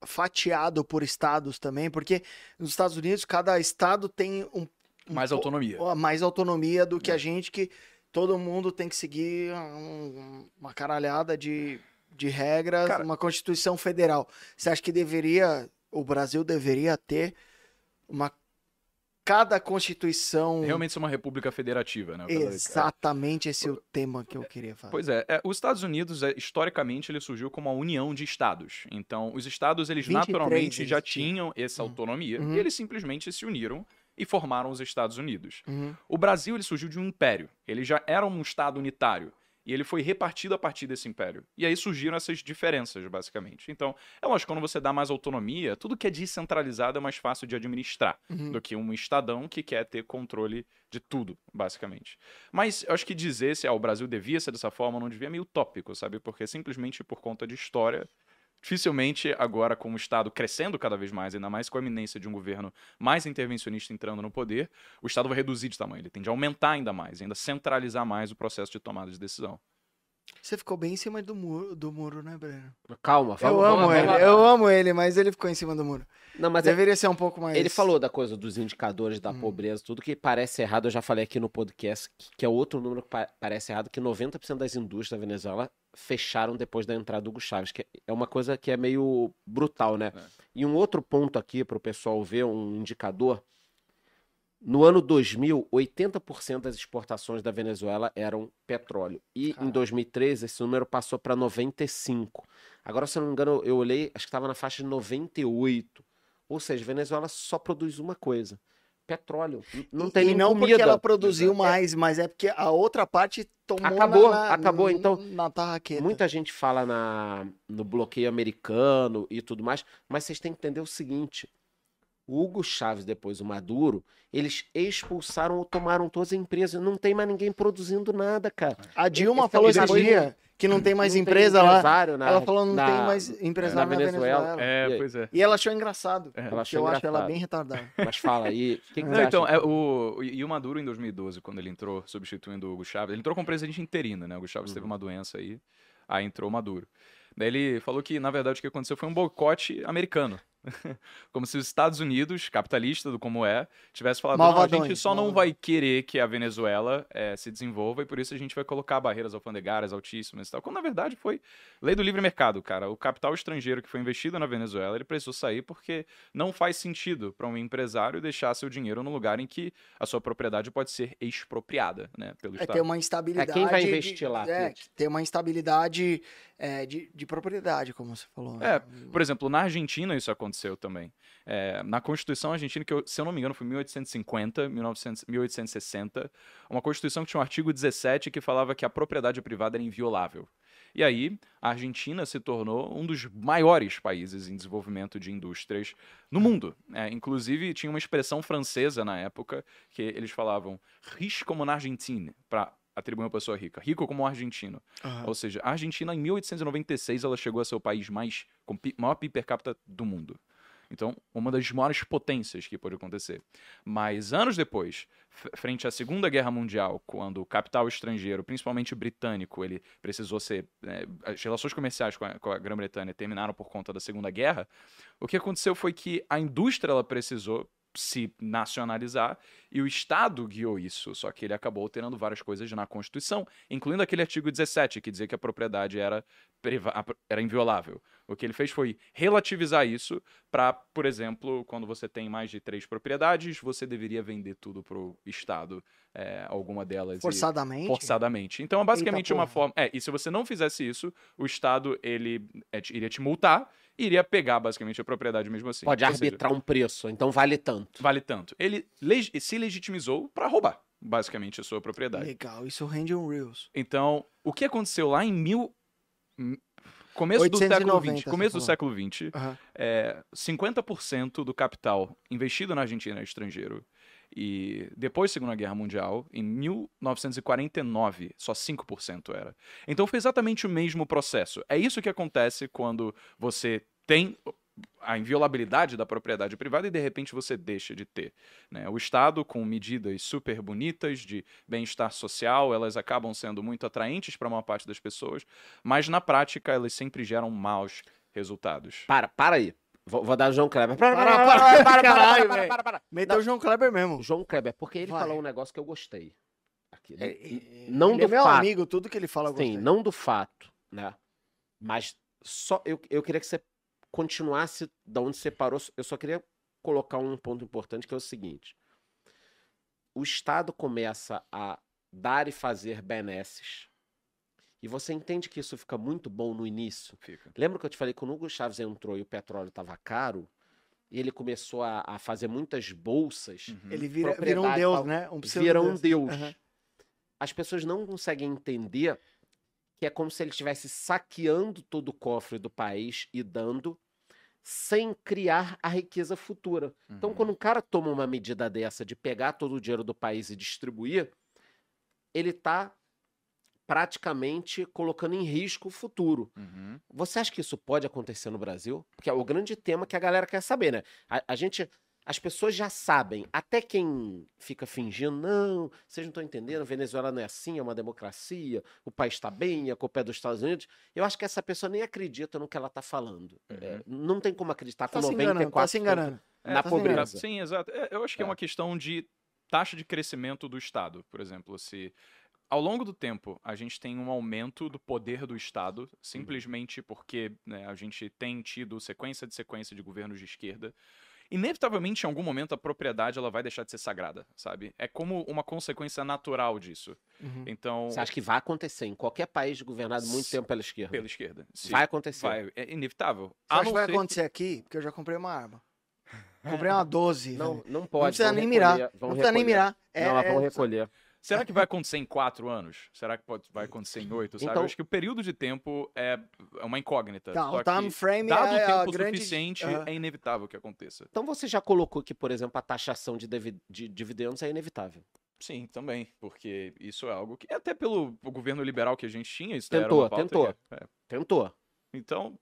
Speaker 2: fatiado por estados também? Porque nos Estados Unidos cada estado tem um, um
Speaker 3: Mais autonomia.
Speaker 2: mais autonomia do que
Speaker 3: É.
Speaker 2: a gente que todo mundo tem que seguir um- uma caralhada de, de regras,
Speaker 3: Cara-
Speaker 2: uma constituição federal. Você acha que deveria o Brasil deveria ter uma cada constituição
Speaker 3: Realmente ser uma república federativa, né? Cada-
Speaker 2: Exatamente esse é o tema que eu queria falar.
Speaker 3: Pois é, é, os Estados Unidos, é, historicamente, ele surgiu como uma união de estados. Então, os estados, eles
Speaker 2: 23
Speaker 3: naturalmente
Speaker 2: eles
Speaker 3: já
Speaker 2: tinham.
Speaker 3: essa
Speaker 2: Uhum.
Speaker 3: autonomia,
Speaker 2: Uhum.
Speaker 3: e eles simplesmente se uniram e formaram os Estados Unidos.
Speaker 2: Uhum.
Speaker 3: O Brasil, ele surgiu de um império. Ele já era um estado unitário. E ele foi repartido a partir desse império. E aí surgiram essas diferenças, basicamente. Então, é lógico, quando você dá mais autonomia, tudo que é descentralizado é mais fácil de administrar
Speaker 2: Uhum.
Speaker 3: do que um estadão que quer ter controle de tudo, basicamente. Mas eu acho que dizer se ah, o Brasil devia ser dessa forma ou não devia é meio utópico, sabe? Porque simplesmente por conta de história, dificilmente agora com o Estado crescendo cada vez mais, ainda mais com a iminência de um governo mais intervencionista entrando no poder, o Estado vai reduzir de tamanho, ele tende a aumentar ainda mais, ainda centralizar mais o processo de tomada de decisão.
Speaker 2: Você ficou bem em cima do muro, do muro né, Breno?
Speaker 1: Calma,
Speaker 2: Eu
Speaker 1: vamos,
Speaker 2: amo
Speaker 1: vamos-
Speaker 2: ele,
Speaker 1: vamos-
Speaker 2: eu amo ele, mas ele ficou em cima do muro.
Speaker 1: Não, mas é-
Speaker 2: Deveria ser um pouco mais.
Speaker 1: ele falou da coisa dos indicadores da
Speaker 2: Hum.
Speaker 1: pobreza, tudo que parece errado. Eu já falei aqui no podcast, que, que é outro número que pa- parece errado, que 90% das indústrias da Venezuela fecharam depois da entrada do Hugo Chávez, que é uma coisa que é meio brutal, né?
Speaker 3: É.
Speaker 1: E um outro ponto aqui para o pessoal ver, um indicador. No ano 2000, 80% das exportações da Venezuela eram petróleo. E em
Speaker 2: Caralho.
Speaker 1: 2013, esse número passou para 95%. Agora, se eu não me engano, eu olhei, acho que estava na faixa de 98%. Ou seja, a Venezuela só produz uma coisa: petróleo. Não tem
Speaker 2: e não
Speaker 1: comida.
Speaker 2: porque ela produziu
Speaker 3: Exato.
Speaker 2: mais, mas é porque a outra parte tomou
Speaker 1: Acabou,
Speaker 2: na, na-
Speaker 1: acabou, então,
Speaker 2: na tarraqueta.
Speaker 1: Muita gente fala na, no bloqueio americano e tudo mais, mas vocês têm que entender o seguinte: o Hugo Chávez, depois o Maduro, eles expulsaram ou tomaram todas as empresas. Não tem mais ninguém produzindo nada, cara.
Speaker 2: A Dilma
Speaker 1: Esse
Speaker 2: falou esse dia que não tem mais
Speaker 1: Não tem
Speaker 2: empresa lá.
Speaker 1: empresário na-
Speaker 2: Ela falou não
Speaker 1: na-
Speaker 2: tem mais empresário na, Venezuela.
Speaker 3: É,
Speaker 1: E
Speaker 3: pois é.
Speaker 2: E ela achou engraçado.
Speaker 3: É.
Speaker 1: Ela achou
Speaker 2: eu acho ela
Speaker 1: engraçado.
Speaker 2: bem retardada.
Speaker 1: Mas fala aí. Que, que
Speaker 3: Não, então, é, o, e o Maduro em 2012, quando ele entrou substituindo o Hugo Chávez, ele entrou como presidente interino, né? O Hugo Chávez teve
Speaker 1: Uhum.
Speaker 3: uma doença aí, aí entrou o Maduro. Daí ele falou que, na verdade, o que aconteceu foi um boicote americano. como se os Estados Unidos, capitalista do como é, tivesse falado, não, a gente
Speaker 2: Malvadões,
Speaker 3: só não vai querer que a Venezuela eh, se desenvolva e por isso a gente vai colocar barreiras alfandegárias altíssimas e tal. Quando, na verdade, foi lei do livre mercado, cara. O capital estrangeiro que foi investido na Venezuela, ele precisou sair porque não faz sentido para um empresário deixar seu dinheiro no lugar em que a sua propriedade pode ser expropriada, né, pelo
Speaker 2: É
Speaker 3: Estado.
Speaker 2: ter uma instabilidade.
Speaker 1: É, quem vai
Speaker 2: de-
Speaker 1: investir lá,
Speaker 2: É, ter uma instabilidade é, de, de propriedade, como você falou.
Speaker 3: É,
Speaker 2: né?
Speaker 3: Por exemplo, na Argentina isso aconteceu também. É, na Constituição Argentina, que eu- se eu não me engano foi 1850, 1900, 1860, uma Constituição que tinha um artigo 17 que falava que a propriedade privada era inviolável. E aí, a Argentina se tornou um dos maiores países em desenvolvimento de indústrias no mundo. É, inclusive, tinha uma expressão francesa na época que eles falavam riche como na Argentina, para atribuir uma pessoa rica. Rico como um argentino.
Speaker 2: Aham.
Speaker 3: Ou seja, a Argentina, em 1896, ela chegou a ser o país mais com maior PIB per capita do mundo. Então, uma das maiores potências que pode acontecer. Mas anos depois, frente à Segunda Guerra Mundial, quando o capital estrangeiro, principalmente britânico, ele precisou ser. né, as relações comerciais com a, com a Grã-Bretanha terminaram por conta da Segunda Guerra. O que aconteceu foi que a indústria ela precisou se nacionalizar e o Estado guiou isso, só que ele acabou alterando várias coisas na Constituição, incluindo aquele artigo 17 que dizia que a propriedade era, era inviolável. O que ele fez foi relativizar isso para, por exemplo, quando você tem mais de três propriedades, você deveria vender tudo para o Estado, é, alguma delas. e-
Speaker 2: Forçadamente.
Speaker 3: forçadamente. Então, é basicamente uma
Speaker 2: porra.
Speaker 3: forma. É, e se você não fizesse isso, o Estado ele é, iria te multar iria pegar basicamente a propriedade mesmo assim.
Speaker 1: Pode
Speaker 3: Ou seja,
Speaker 1: arbitrar um preço, então vale tanto.
Speaker 3: vale tanto. Ele leg- se legitimizou para roubar, basicamente, a sua propriedade.
Speaker 2: Legal, isso rende um Reels.
Speaker 3: Então, o que aconteceu lá em mil. Começo do século
Speaker 2: 890,
Speaker 3: XX, começo do século XX,
Speaker 2: Aham.
Speaker 3: é, 50% do capital investido na Argentina é estrangeiro. E depois da Segunda Guerra Mundial, em 1949, só 5% era. Então foi exatamente o mesmo processo. É isso que acontece quando você tem a inviolabilidade da propriedade privada e de repente você deixa de ter. né? O Estado, com medidas super bonitas de bem-estar social, elas acabam sendo muito atraentes para uma parte das pessoas, mas na prática elas sempre geram maus resultados.
Speaker 1: Para, para aí. Vou, vou dar o João Kleber. Para,
Speaker 2: Para,
Speaker 1: para,
Speaker 2: para,
Speaker 1: para, para,
Speaker 2: caralho,
Speaker 1: para,
Speaker 2: velho.
Speaker 1: para, para.
Speaker 2: Meteu o João Kleber mesmo.
Speaker 1: João Kleber, porque ele
Speaker 2: Vai.
Speaker 1: falou um negócio que eu gostei. Aqui, né?
Speaker 2: É,
Speaker 1: não
Speaker 2: ele
Speaker 1: do
Speaker 2: é meu
Speaker 1: fato.
Speaker 2: amigo, tudo que ele fala eu
Speaker 1: Sim,
Speaker 2: gostei.
Speaker 1: não do fato, né? Mas só eu, eu queria que você continuasse da onde você parou. Eu só queria colocar um ponto importante que é o seguinte: o Estado começa a dar e fazer benesses. E você entende que isso fica muito bom no início.
Speaker 3: Fica.
Speaker 1: Lembra que eu te falei que quando o Hugo Chaves entrou e o petróleo estava caro, e ele começou a, a fazer muitas bolsas,
Speaker 3: Uhum.
Speaker 2: Ele vira, vira um deus,
Speaker 1: tal.
Speaker 2: né? Um
Speaker 1: vira um deus.
Speaker 2: Aham.
Speaker 1: As pessoas não conseguem entender que é como se ele estivesse saqueando todo o cofre do país e dando sem criar a riqueza futura. Então,
Speaker 3: Uhum.
Speaker 1: quando um cara toma uma medida dessa de pegar todo o dinheiro do país e distribuir, ele está praticamente colocando em risco o futuro.
Speaker 3: Uhum.
Speaker 1: Você acha que isso pode acontecer no Brasil? Porque é o grande tema que a galera quer saber, né? A, a gente As pessoas já sabem, até quem fica fingindo, não, vocês não estão entendendo, Venezuela não é assim, é uma democracia, o país está bem, a culpa é dos Estados Unidos. Eu acho que essa pessoa nem acredita no que ela está falando. É, não tem como acreditar com
Speaker 2: Tá se enganando,
Speaker 1: 94%
Speaker 2: tá se enganando.
Speaker 1: na
Speaker 2: tá se
Speaker 1: pobreza.
Speaker 3: Sim, exato. É, Eu acho que é
Speaker 1: É.
Speaker 3: uma questão de taxa de crescimento do Estado, por exemplo. Se ao longo do tempo a gente tem um aumento do poder do Estado, simplesmente porque né, a gente tem tido sequência de sequência de governos de esquerda, inevitavelmente em algum momento a propriedade ela vai deixar de ser sagrada, sabe? É como uma consequência natural disso.
Speaker 2: Uhum.
Speaker 3: Então,
Speaker 1: Você acha que vai acontecer em qualquer país governado muito tempo pela esquerda?
Speaker 3: pela esquerda. Se
Speaker 1: Vai acontecer.
Speaker 3: vai, é inevitável.
Speaker 2: Você
Speaker 3: A
Speaker 2: acha
Speaker 3: não
Speaker 2: que vai acontecer aqui? Porque eu já comprei uma arma. Comprei uma 12.
Speaker 1: Não,
Speaker 2: velho.
Speaker 1: não
Speaker 2: não
Speaker 1: pode.
Speaker 2: precisa
Speaker 1: vão
Speaker 2: nem
Speaker 1: recolher,
Speaker 2: mirar.
Speaker 1: vão
Speaker 2: Não precisa nem
Speaker 1: recolher.
Speaker 2: mirar. É,
Speaker 1: não, elas vão
Speaker 2: é-
Speaker 1: recolher.
Speaker 3: Será que vai acontecer em quatro anos? Será que pode, vai acontecer em oito? Sabe?
Speaker 1: Então-
Speaker 3: Eu acho que o período de tempo é é uma incógnita.
Speaker 2: Tá, o time frame
Speaker 3: dado
Speaker 2: é
Speaker 3: tempo
Speaker 2: grande...
Speaker 3: suficiente,
Speaker 2: Aham.
Speaker 3: é inevitável que aconteça.
Speaker 1: Então você já colocou que, por exemplo, a taxação de, de dividendos é inevitável.
Speaker 3: Sim, também, porque isso é algo que até pelo governo liberal que a gente tinha, isso daí era
Speaker 1: Tentou,
Speaker 3: uma pauta
Speaker 1: tentou.
Speaker 3: que- é.
Speaker 1: Tentou.
Speaker 3: Então,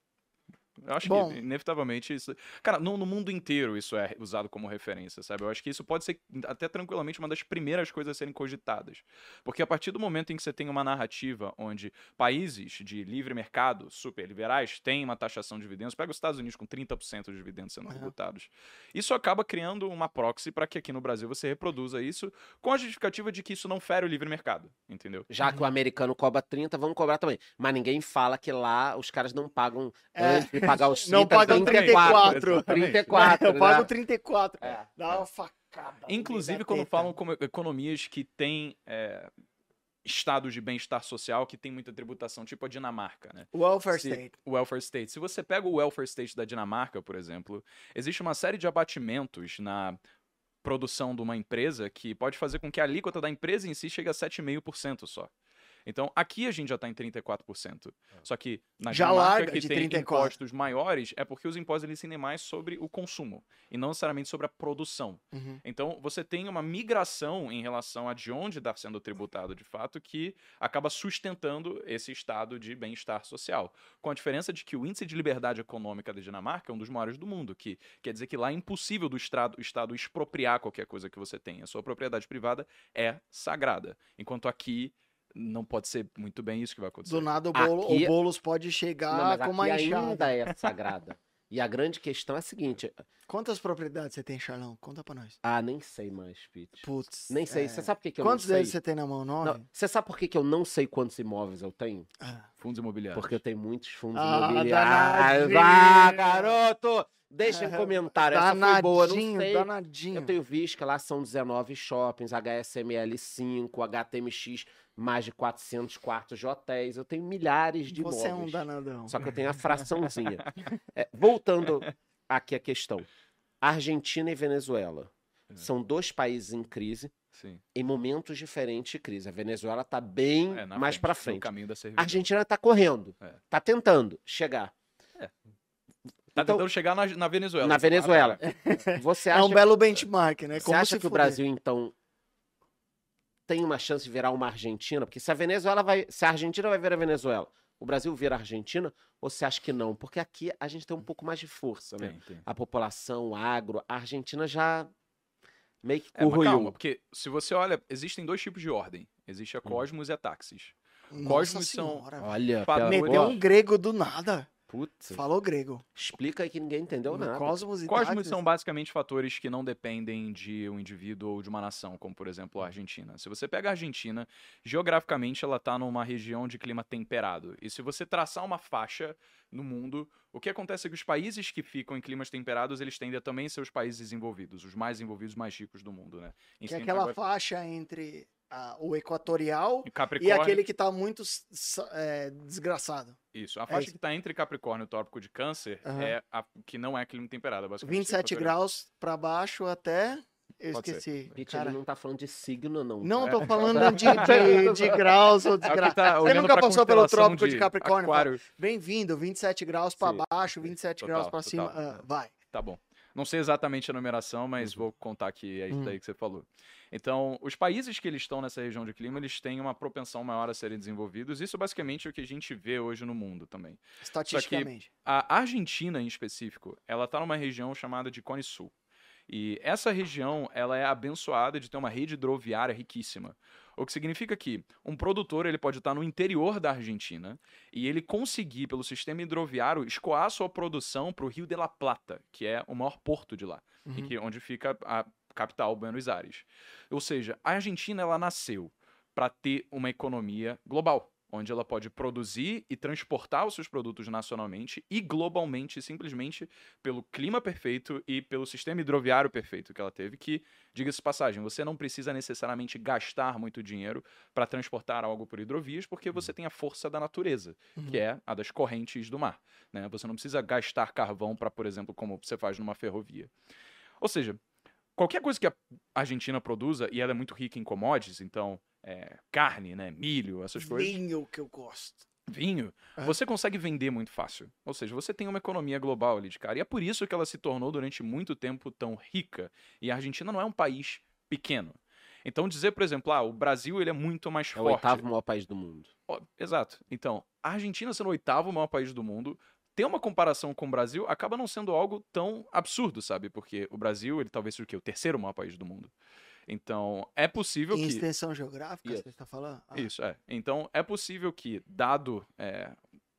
Speaker 3: eu acho
Speaker 2: Bom.
Speaker 3: que inevitavelmente isso. Cara, no, no mundo inteiro isso é usado como referência, sabe? Eu acho que isso pode ser até tranquilamente uma das primeiras coisas a serem cogitadas. Porque a partir do momento em que você tem uma narrativa onde países de livre mercado, super liberais, têm uma taxação de dividendos, pega os Estados Unidos com 30% de dividendos sendo tributados. Isso acaba criando uma proxy para que aqui no Brasil você reproduza isso com a justificativa de que isso não fere o livre mercado, entendeu?
Speaker 1: Já que o americano cobra 30, vamos cobrar também. Mas ninguém fala que lá os caras não pagam
Speaker 2: É.
Speaker 1: antes pagar os 30,
Speaker 2: Não pagam
Speaker 1: 34.
Speaker 2: 34.
Speaker 1: 34,
Speaker 2: eu pago
Speaker 1: né?
Speaker 2: 34.
Speaker 1: É.
Speaker 2: Dá uma facada.
Speaker 3: Inclusive, quando falam como economias que têm é, estados de bem-estar social que tem muita tributação, tipo a Dinamarca, né?
Speaker 2: Welfare
Speaker 3: Se-
Speaker 2: state.
Speaker 3: O welfare state. Se você pega o welfare state da Dinamarca, por exemplo, existe uma série de abatimentos na produção de uma empresa que pode fazer com que a alíquota da empresa em si chegue a 7,5% só. Então, aqui a gente já está em 34%. Só que na
Speaker 2: Já
Speaker 3: Dinamarca, que tem
Speaker 2: 34.
Speaker 3: impostos maiores, é porque os impostos eles incidem mais sobre o consumo e não necessariamente sobre a produção.
Speaker 2: Uhum.
Speaker 3: Então, você tem uma migração em relação a de onde está sendo tributado de fato, que acaba sustentando esse estado de bem-estar social. Com a diferença de que o índice de liberdade econômica da Dinamarca é um dos maiores do mundo, que quer dizer que lá é impossível do Estado, o Estado expropriar qualquer coisa que você tenha. A sua propriedade privada é sagrada. Enquanto aqui não pode ser muito bem isso que vai acontecer.
Speaker 2: Do nada o, bolo,
Speaker 1: Aqui-
Speaker 2: o Boulos pode chegar
Speaker 1: Não, mas
Speaker 2: com uma enxada.
Speaker 1: ainda é sagrada. E a grande questão é a seguinte:
Speaker 2: Quantas propriedades você tem, Charlão? Conta pra nós.
Speaker 1: ah, nem sei mais, Pete.
Speaker 2: Putz.
Speaker 1: Nem sei.
Speaker 2: é.
Speaker 1: Você sabe por que, que eu
Speaker 2: Quantos
Speaker 1: não sei?
Speaker 2: deles você tem na mão? Nove?
Speaker 1: Não, Você sabe por que, que eu não sei quantos imóveis eu tenho?
Speaker 2: Ah.
Speaker 3: Fundos imobiliários.
Speaker 1: Porque eu tenho muitos fundos
Speaker 2: Ah,
Speaker 1: imobiliários. Ah, garoto! Deixa em comentário. Essa foi boa, não sei.
Speaker 2: danadinho.
Speaker 1: Eu tenho visto que lá são 19 shoppings, HSML 5, HTMX, mais de 400 quartos de hotéis. Eu tenho milhares de
Speaker 2: Você é um
Speaker 1: imóveis.
Speaker 2: danadão.
Speaker 1: Só que eu tenho a fraçãozinha. É, voltando aqui à questão. Argentina e Venezuela
Speaker 3: É.
Speaker 1: são dois países em crise,
Speaker 3: Sim.
Speaker 1: em momentos diferentes de crise. A Venezuela está bem
Speaker 3: É,
Speaker 1: mais para frente.
Speaker 3: caminho da
Speaker 1: A. Argentina está correndo,
Speaker 3: É.
Speaker 1: está tentando chegar.
Speaker 3: Tá
Speaker 1: Então-
Speaker 3: tentando chegar na, na Venezuela.
Speaker 1: Na Venezuela. Você
Speaker 2: É
Speaker 1: acha,
Speaker 2: um belo benchmark, né?
Speaker 1: você
Speaker 2: Como
Speaker 1: acha
Speaker 2: se
Speaker 1: que o. Brasil, então, tem uma chance de virar uma Argentina? Porque se a Venezuela vai. Se a Argentina vai virar a Venezuela, o Brasil vira a Argentina, ou você acha que não? Porque aqui a gente tem um pouco mais de força, né?
Speaker 3: Tem, tem.
Speaker 1: A população, o agro, a Argentina já meio que
Speaker 3: É, mas calma, porque se você olha, existem dois tipos de ordem. Existe a Cosmos e a Táxis.
Speaker 2: Nossa
Speaker 3: Cosmos são-
Speaker 2: senhora.
Speaker 1: Olha, pela...
Speaker 2: Meteu um grego do nada.
Speaker 1: Putz,
Speaker 2: Falou grego.
Speaker 1: explica aí que ninguém entendeu nada.
Speaker 2: Cosmos e
Speaker 3: Cosmos são basicamente fatores que não dependem de um indivíduo ou de uma nação, como por exemplo a Argentina. Se você pega a Argentina, geograficamente ela está numa região de clima temperado. E se você traçar uma faixa no mundo, o que acontece é que os países que ficam em climas temperados, eles tendem a também ser os países desenvolvidos, os mais desenvolvidos, mais ricos do mundo, né? Em
Speaker 2: Que é aquela
Speaker 3: agora-
Speaker 2: faixa entre a- o equatorial e
Speaker 3: Capricórnio,
Speaker 2: aquele que tá muito é, desgraçado.
Speaker 3: Isso, a faixa
Speaker 2: isso.
Speaker 3: que está entre Capricórnio e o Tópico de Câncer
Speaker 2: Aham.
Speaker 3: é a que não é clima temperado, é basicamente
Speaker 2: 27
Speaker 3: equatorial.
Speaker 2: graus pra baixo até. Eu
Speaker 3: Pode
Speaker 2: esqueci.
Speaker 1: Pete,
Speaker 2: Cara,
Speaker 1: ele não tá falando de signo, não.
Speaker 2: não
Speaker 3: É.
Speaker 2: tô falando de, de, de graus ou
Speaker 3: É o que
Speaker 2: desgraça.
Speaker 3: tá
Speaker 2: Você nunca passou pelo trópico de, Capricórnio? Fala,
Speaker 3: Aquário.
Speaker 2: Bem-vindo, 27 graus pra
Speaker 1: Sim.
Speaker 2: baixo, 27
Speaker 3: Total,
Speaker 2: graus pra
Speaker 3: total.
Speaker 2: cima. ah, vai.
Speaker 3: Tá bom. Não sei exatamente a numeração, mas vou contar que é isso
Speaker 2: Uhum.
Speaker 3: daí que você falou. Então, os países que eles estão nessa região de clima, eles têm uma propensão maior a serem desenvolvidos. Isso basicamente é o que a gente vê hoje no mundo também.
Speaker 2: Estatisticamente.
Speaker 3: A Argentina, em específico, ela tá numa região chamada de Cone Sul. E essa região, ela é abençoada de ter uma rede hidroviária riquíssima. O que significa que um produtor ele pode estar no interior da Argentina e ele conseguir, pelo sistema hidroviário, escoar sua produção para o Rio de la Plata, que é o maior porto de lá, e
Speaker 2: Uhum.
Speaker 3: que, onde fica a capital, Buenos Aires. Ou seja, a Argentina ela nasceu para ter uma economia global, onde ela pode produzir e transportar os seus produtos nacionalmente e globalmente, simplesmente pelo clima perfeito e pelo sistema hidroviário perfeito que ela teve, que, diga-se passagem, você não precisa necessariamente gastar muito dinheiro para transportar algo por hidrovias, porque você tem a força da natureza, que é a das correntes do mar. Né? Você não precisa gastar carvão para, por exemplo, como você faz numa ferrovia. Ou seja, qualquer coisa que a Argentina produza, e ela é muito rica em commodities, então é, carne, né, milho, essas coisas,
Speaker 2: Vinho que eu gosto.
Speaker 3: vinho,
Speaker 2: Aham.
Speaker 3: você consegue vender muito fácil. Ou seja, você tem uma economia global ali de cara. E é por isso que ela se tornou durante muito tempo tão rica. E a Argentina não é um país pequeno. Então dizer, por exemplo, ah, o Brasil ele é muito mais
Speaker 1: É o
Speaker 3: forte.
Speaker 1: oitavo maior país do mundo.
Speaker 3: Ó, Exato. Então, a Argentina sendo o oitavo maior país do mundo, ter uma comparação com o Brasil acaba não sendo algo tão absurdo, sabe? Porque o Brasil, ele talvez seja o quê? O terceiro maior país do mundo. Então, é possível
Speaker 2: Em
Speaker 3: que...
Speaker 2: extensão geográfica,
Speaker 1: Isso.
Speaker 2: você está falando? Ah,
Speaker 3: Isso, é. Então, é possível que, dado é,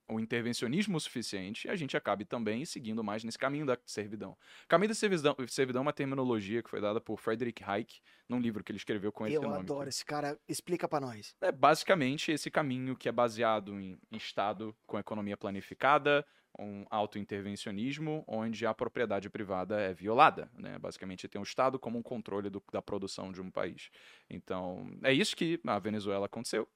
Speaker 3: o intervencionismo suficiente, a gente acabe também seguindo mais nesse caminho da servidão. Caminho da servidão, servidão é uma terminologia que foi dada por Frederick Hayek num livro que ele escreveu com esse
Speaker 2: Eu
Speaker 3: nome.
Speaker 2: adoro esse cara. Explica pra nós.
Speaker 3: É basicamente esse caminho que é baseado em Estado com economia planificada, um autointervencionismo, onde a propriedade privada é violada. Né? Basicamente, tem o Estado como um controle do- da produção de um país. Então, é isso que a Venezuela aconteceu,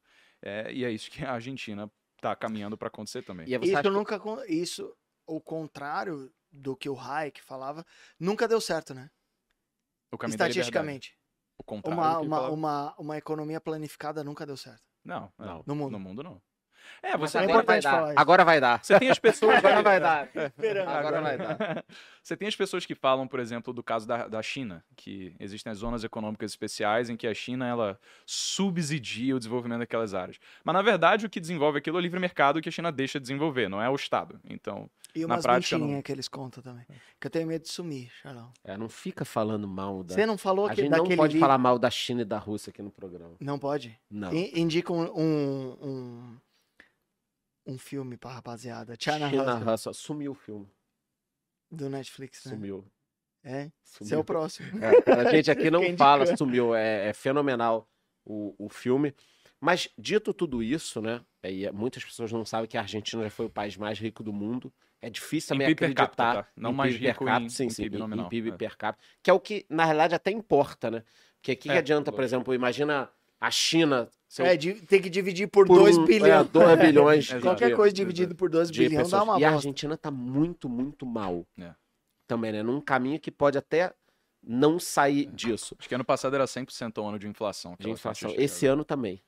Speaker 3: é, e é isso que a Argentina está caminhando para acontecer também.
Speaker 1: E
Speaker 2: Isso
Speaker 1: que-
Speaker 2: nunca. Isso, o contrário do que o Hayek falava, nunca deu certo, né? Estatisticamente.
Speaker 3: O contrário
Speaker 2: Uma, uma, uma, uma economia planificada nunca deu certo.
Speaker 3: Não, é,
Speaker 1: Não.
Speaker 2: No mundo.
Speaker 3: no mundo não. É, você
Speaker 2: é
Speaker 1: agora vai
Speaker 2: importante
Speaker 1: dar.
Speaker 2: falar isso.
Speaker 1: Agora vai dar.
Speaker 3: você tem as pessoas...
Speaker 1: Agora vai dar. Agora vai dar.
Speaker 3: Você tem as pessoas que falam, por exemplo, do caso da, da China, que existem as zonas econômicas especiais em que a China ela subsidia o desenvolvimento daquelas áreas. Mas na verdade o que desenvolve aquilo é o livre mercado que a China deixa de desenvolver, não é o Estado. Então,
Speaker 2: E
Speaker 3: Na
Speaker 2: umas
Speaker 3: prática,
Speaker 2: mentirinhas
Speaker 3: não.
Speaker 2: que eles contam também. Que eu tenho medo de sumir, Charlão.
Speaker 1: É, não fica falando mal da.
Speaker 2: Você não falou
Speaker 1: A
Speaker 2: que,
Speaker 1: gente não pode
Speaker 2: livro-
Speaker 1: falar mal da China e da Rússia aqui no programa.
Speaker 2: Não pode?
Speaker 1: Não.
Speaker 2: In- Indica um, um, um, um filme pra rapaziada. China,
Speaker 1: China
Speaker 2: Hustle.
Speaker 1: Sumiu o filme.
Speaker 2: do Netflix, né?
Speaker 1: Sumiu.
Speaker 2: É,
Speaker 1: Sumiu.
Speaker 2: você é o próximo.
Speaker 1: É, a gente aqui não fala, sumiu. É, é fenomenal o, o filme. Mas, dito tudo isso, né? é, e muitas pessoas não sabem que a Argentina já foi o país mais rico do mundo. É difícil também
Speaker 3: per
Speaker 1: acreditar.
Speaker 3: capita, tá? Não
Speaker 1: em
Speaker 3: mais
Speaker 1: PIB per
Speaker 3: rico
Speaker 1: capita,
Speaker 3: em-
Speaker 1: sim,
Speaker 3: em
Speaker 1: sim,
Speaker 3: PIB
Speaker 1: em-
Speaker 3: nominal,
Speaker 1: Em PIB
Speaker 3: é.
Speaker 1: per capita. Que é o que, na realidade, até importa, né? Porque o que, que
Speaker 3: É,
Speaker 1: adianta, por exemplo, imagina a China. Ser o-
Speaker 2: É, tem que dividir por
Speaker 1: por
Speaker 2: 2
Speaker 1: um-
Speaker 2: bilhões.
Speaker 1: É, 2 bilhões.
Speaker 3: Exato.
Speaker 2: Qualquer coisa dividido por 2
Speaker 1: de
Speaker 2: bilhões dá uma
Speaker 1: E a
Speaker 2: bosta.
Speaker 1: Argentina tá muito, muito mal.
Speaker 3: É.
Speaker 1: Também, né? Num caminho que pode até não sair
Speaker 2: É.
Speaker 1: disso.
Speaker 3: acho que ano passado era 100% ao ano de inflação.
Speaker 1: De
Speaker 3: aquela
Speaker 1: inflação. Esse ano também.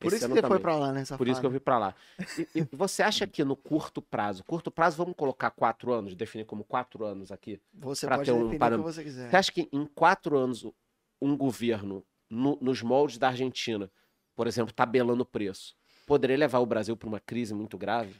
Speaker 2: Por
Speaker 1: Esse
Speaker 2: isso que você foi pra lá, né, safado?
Speaker 1: Por isso que eu fui pra lá. E, e você acha que no curto prazo, curto prazo, vamos colocar quatro anos, definir como quatro anos aqui.
Speaker 2: Você
Speaker 1: pra
Speaker 2: pode
Speaker 1: ter um
Speaker 2: definir o que
Speaker 1: parâmetro.
Speaker 2: você quiser.
Speaker 1: Você acha que em quatro anos um governo, no- nos moldes da Argentina, por exemplo, tabelando o preço, poderia levar o Brasil para uma crise muito grave?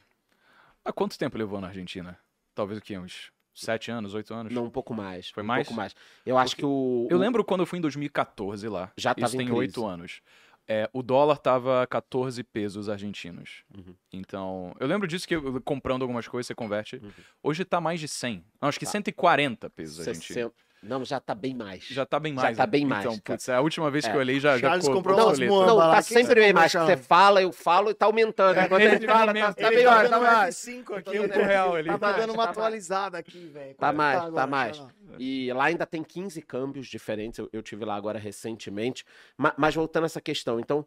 Speaker 3: Há quanto tempo levou na Argentina? Talvez o quê? Uns 7 anos, 8 anos?
Speaker 1: Não, um pouco mais.
Speaker 3: Foi
Speaker 1: um
Speaker 3: mais?
Speaker 1: pouco mais. Eu acho que o.
Speaker 3: Eu
Speaker 1: o-
Speaker 3: lembro quando eu fui em 2014 lá.
Speaker 1: Já tava
Speaker 3: Isso
Speaker 1: em
Speaker 3: tem. 8 anos. É, o dólar tava 14 pesos argentinos.
Speaker 1: Uhum.
Speaker 3: Então, eu lembro disso que eu, comprando algumas coisas você converte.
Speaker 1: Uhum.
Speaker 3: Hoje tá mais de 100. Não, acho que
Speaker 1: Tá.
Speaker 3: 140 pesos argentinos.
Speaker 1: 60 Não, já tá bem mais.
Speaker 3: Já tá bem
Speaker 1: Já
Speaker 3: mais.
Speaker 1: tá
Speaker 3: né?
Speaker 1: bem mais,
Speaker 3: Então,
Speaker 1: cara.
Speaker 3: putz, a última vez que
Speaker 1: É.
Speaker 3: eu olhei já, já
Speaker 2: Charles comprou moambas
Speaker 1: Não,
Speaker 2: lá,
Speaker 1: tá sempre bem
Speaker 2: compra,
Speaker 1: mais. Você fala, eu falo e tá aumentando. Quando a gente fala, tá, tá
Speaker 2: Ele
Speaker 1: bem
Speaker 2: tá
Speaker 1: mais, tá mais.
Speaker 2: F5 aqui,
Speaker 3: Tempo
Speaker 2: né?
Speaker 3: real ali.
Speaker 2: Tá,
Speaker 1: Tá
Speaker 2: dando uma
Speaker 1: tá
Speaker 2: atualizada aqui, velho.
Speaker 1: Tá
Speaker 2: é
Speaker 1: mais, tá mais. E lá ainda tem 15 câmbios diferentes. Eu, eu tive lá agora recentemente. Ma- Mas, voltando a essa questão, então,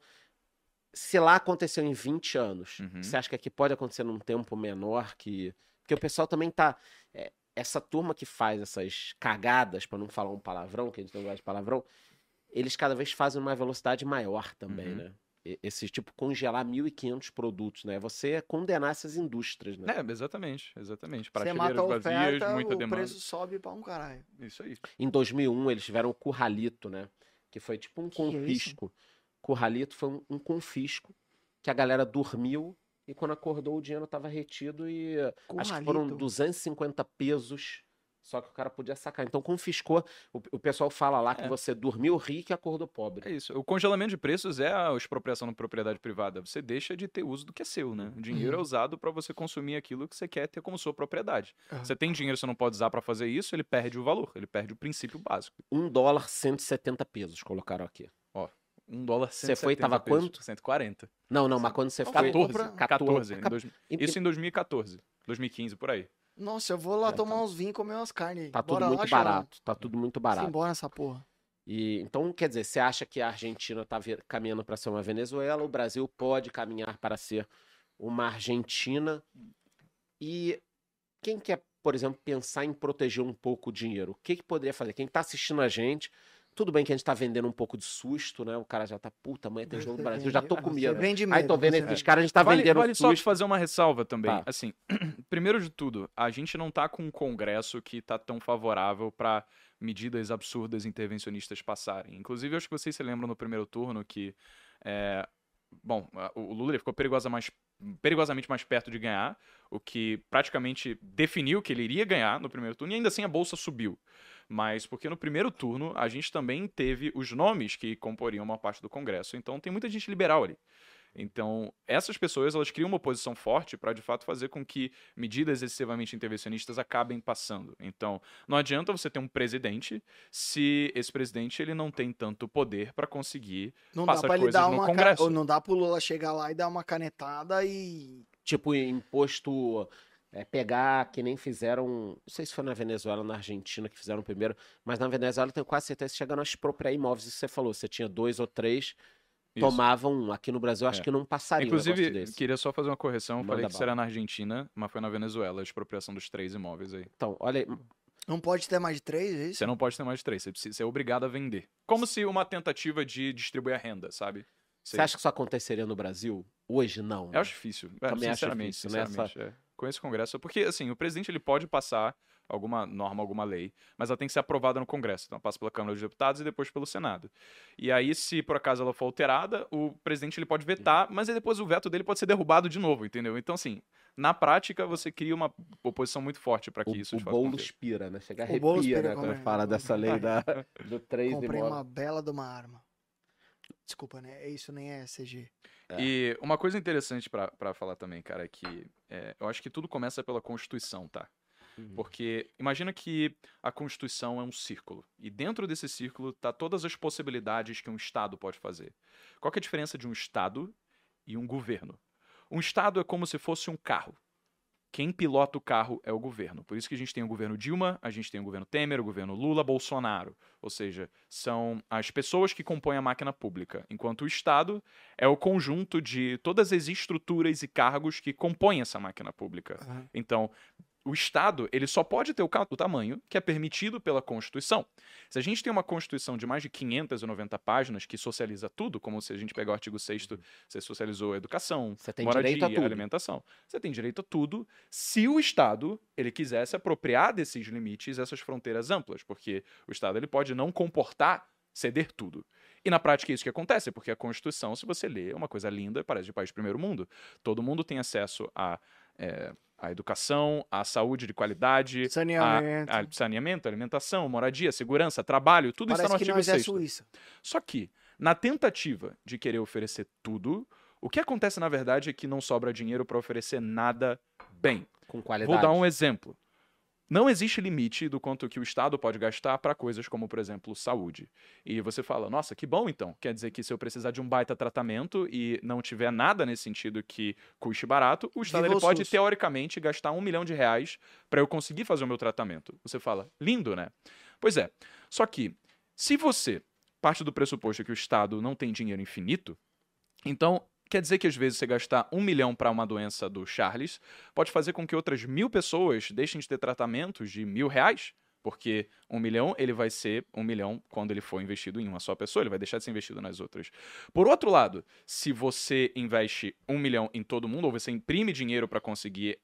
Speaker 1: se lá aconteceu em 20 anos,
Speaker 3: Uhum.
Speaker 1: você acha que aqui pode acontecer num tempo menor que. Porque o pessoal também tá. é, essa turma que faz essas cagadas, pra não falar um palavrão, que a gente não gosta de palavrão, eles cada vez fazem uma velocidade maior também,
Speaker 3: Uhum.
Speaker 1: né? Esse tipo, congelar 1.500 produtos, né? Você condenar essas indústrias, né?
Speaker 3: É, exatamente, exatamente.
Speaker 2: Você mata a
Speaker 3: Prateleiras vazias,
Speaker 2: oferta,
Speaker 3: muita
Speaker 2: o
Speaker 3: demanda.
Speaker 2: preço sobe pra um caralho.
Speaker 3: Isso aí.
Speaker 1: Em 2001, eles tiveram o Curralito, né? Que foi tipo um
Speaker 2: Que é
Speaker 1: confisco. Curralito foi um, um confisco que a galera dormiu e quando acordou o dinheiro estava retido e acho que foram
Speaker 2: Curralito.
Speaker 1: 250 pesos Só que o cara podia sacar. Então confiscou. O, o pessoal fala lá que
Speaker 3: É.
Speaker 1: você dormiu rico e acordou pobre.
Speaker 3: É isso. O congelamento de preços é a expropriação da propriedade privada. Você deixa de ter uso do que é seu, né? O dinheiro é
Speaker 2: Uhum.
Speaker 3: usado para você consumir aquilo que você quer ter como sua propriedade.
Speaker 2: Aham.
Speaker 3: Você tem dinheiro, você não pode usar para fazer isso, ele perde o valor, ele perde o princípio básico.
Speaker 1: Um dólar, 170 pesos, colocaram aqui.
Speaker 3: Um dólar
Speaker 1: Você foi,
Speaker 3: 170
Speaker 1: tava
Speaker 3: pesos,
Speaker 1: quanto?
Speaker 3: 140.
Speaker 1: Não, não, mas quando você foi...
Speaker 3: 14.
Speaker 2: compra-
Speaker 3: 14. em dois-
Speaker 1: E-
Speaker 3: Isso em 2014. 2015, por aí.
Speaker 2: Nossa, eu vou lá
Speaker 1: É,
Speaker 2: tomar
Speaker 1: tá.
Speaker 2: uns vinhos e comer umas carnes.
Speaker 1: Tá tudo
Speaker 2: Bora lá,
Speaker 1: muito
Speaker 2: Xará.
Speaker 1: barato. Tá tudo muito barato.
Speaker 2: Simbora essa porra.
Speaker 1: E, então, quer dizer, você acha que a Argentina está caminhando para ser uma Venezuela, o Brasil pode caminhar para ser uma Argentina. E quem quer, por exemplo, pensar em proteger um pouco o dinheiro, o que, que poderia fazer? Quem está assistindo a gente, tudo bem que a gente está vendendo um pouco de susto, né? O cara já tá, puta, amanhã tem jogo do Brasil, já tô com medo.
Speaker 2: vende
Speaker 1: Aí
Speaker 2: medo,
Speaker 1: tô vendo esses caras, a gente tá
Speaker 3: vale
Speaker 1: vendendo
Speaker 3: vale só
Speaker 1: susto.
Speaker 3: fazer uma ressalva também.
Speaker 1: Tá.
Speaker 3: Assim, primeiro de tudo, a gente não tá com um congresso que tá tão favorável para medidas absurdas intervencionistas passarem. Inclusive, eu acho que vocês se lembram no primeiro turno que é, bom, o Lula ficou perigosa mais, perigosamente mais perto de ganhar, o que praticamente definiu que ele iria ganhar no primeiro turno, e ainda assim a bolsa subiu. Mas porque no primeiro turno a gente também teve os nomes que comporiam uma parte do Congresso, então tem muita gente liberal ali. Então, essas pessoas elas criam uma oposição forte para de fato fazer com que medidas excessivamente intervencionistas acabem passando. Então, não adianta você ter um presidente se esse presidente ele não tem tanto poder para conseguir
Speaker 2: Não dá
Speaker 3: passa
Speaker 2: pra ele
Speaker 3: coisas
Speaker 2: dar
Speaker 3: no
Speaker 2: uma ca-
Speaker 3: Congresso.
Speaker 2: ou Não dá pro Lula chegar lá e dar uma canetada e.
Speaker 1: Tipo, imposto. É, pegar, que nem fizeram. Não sei se foi na Venezuela ou na Argentina que fizeram primeiro, mas na Venezuela eu tenho quase certeza que chegaram a expropriar imóveis. Isso que você falou, você tinha dois ou três,
Speaker 3: Isso.
Speaker 1: tomavam um. Aqui no Brasil, eu acho
Speaker 3: É.
Speaker 1: que não passaria um
Speaker 3: Inclusive,
Speaker 1: desse.
Speaker 3: queria só fazer uma correção. Eu falei
Speaker 1: Manda
Speaker 3: que isso era na Argentina, mas foi na Venezuela, a expropriação dos três imóveis aí.
Speaker 1: Então, olha aí.
Speaker 2: Não pode ter mais de três, é isso?
Speaker 3: Você não pode ter mais de três, você, precisa, você é obrigado a vender. Como se uma tentativa de distribuir a renda, sabe?
Speaker 1: Você acha que isso aconteceria no Brasil? Hoje, não. né?
Speaker 3: Eu acho difícil. É,
Speaker 1: Também acho
Speaker 3: sinceramente,
Speaker 1: difícil, né?
Speaker 3: sinceramente. é. Com esse Congresso. Porque, assim, o presidente ele pode passar alguma norma, alguma lei, mas ela tem que ser aprovada no Congresso. Então, ela passa pela Câmara dos Deputados e depois pelo Senado. E aí, se por acaso ela for alterada, o presidente ele pode vetar, mas aí depois o veto dele pode ser derrubado de novo, entendeu? Então, assim, na prática, você cria uma oposição muito forte para que
Speaker 1: O,
Speaker 3: isso
Speaker 1: o
Speaker 3: de fato
Speaker 1: Boulos
Speaker 3: aconteça.
Speaker 1: pira, né? Chega
Speaker 2: O
Speaker 1: arrepia, né? Quando
Speaker 2: como-
Speaker 1: fala dessa lei da, do três
Speaker 2: Comprei
Speaker 1: imóveis.
Speaker 2: uma bela de uma arma. Desculpa, né? Isso nem é CG.
Speaker 1: É.
Speaker 3: E uma coisa interessante pra pra falar também, cara, é que é, eu acho que tudo começa pela Constituição, tá?
Speaker 1: Uhum.
Speaker 3: Porque imagina que a Constituição é um círculo. E dentro desse círculo tá todas as possibilidades que um Estado pode fazer. Qual que é a diferença de um Estado e um governo? Um Estado é como se fosse um carro. Quem pilota o carro é o governo. Por isso que a gente tem o governo Dilma, a gente tem o governo Temer, o governo Lula, Bolsonaro. Ou seja, são as pessoas que compõem a máquina pública. Enquanto o Estado é o conjunto de todas as estruturas e cargos que compõem essa máquina pública.
Speaker 2: Aham.
Speaker 3: Então, o Estado ele só pode ter o, o tamanho que é permitido pela Constituição. Se a gente tem uma Constituição de mais de 590 páginas que socializa tudo, como se a gente pegar o artigo 6 você socializou a educação,
Speaker 1: Você tem
Speaker 3: moradia,
Speaker 1: direito a tudo.
Speaker 3: alimentação. Você tem direito a tudo se o Estado ele quiser se apropriar desses limites, essas fronteiras amplas, porque o Estado ele pode não comportar ceder tudo. E na prática é isso que acontece, porque a Constituição, se você lê, é uma coisa linda, parece de país de primeiro mundo. Todo mundo tem acesso a, é, à educação, à saúde de qualidade,
Speaker 2: Saneamento.
Speaker 3: a, a saneamento, alimentação, moradia, segurança, trabalho, tudo
Speaker 2: Parece
Speaker 3: está no artigo
Speaker 2: nós é
Speaker 3: 6
Speaker 2: Suíça.
Speaker 3: só que, na tentativa de querer oferecer tudo, o que acontece na verdade é que não sobra dinheiro para oferecer nada bem.
Speaker 1: Com qualidade.
Speaker 3: Vou dar um exemplo. Não existe limite do quanto que o Estado pode gastar para coisas como, por exemplo, saúde. E você fala, nossa, que bom então. Quer dizer que se eu precisar de um baita tratamento e não tiver nada nesse sentido que custe barato, o Estado
Speaker 2: Viva
Speaker 3: ele pode,
Speaker 2: SUS.
Speaker 3: teoricamente, gastar um milhão de reais para eu conseguir fazer o meu tratamento. Você fala, lindo, né? Pois é. Só que, se você parte do pressuposto que o Estado não tem dinheiro infinito, então quer dizer que às vezes você gastar um milhão para uma doença do Charles pode fazer com que outras mil pessoas deixem de ter tratamentos de mil reais. Porque um milhão, ele vai ser um milhão quando ele for investido em uma só pessoa, ele vai deixar de ser investido nas outras. Por outro lado, se você investe um milhão em todo mundo, ou você imprime dinheiro para conseguir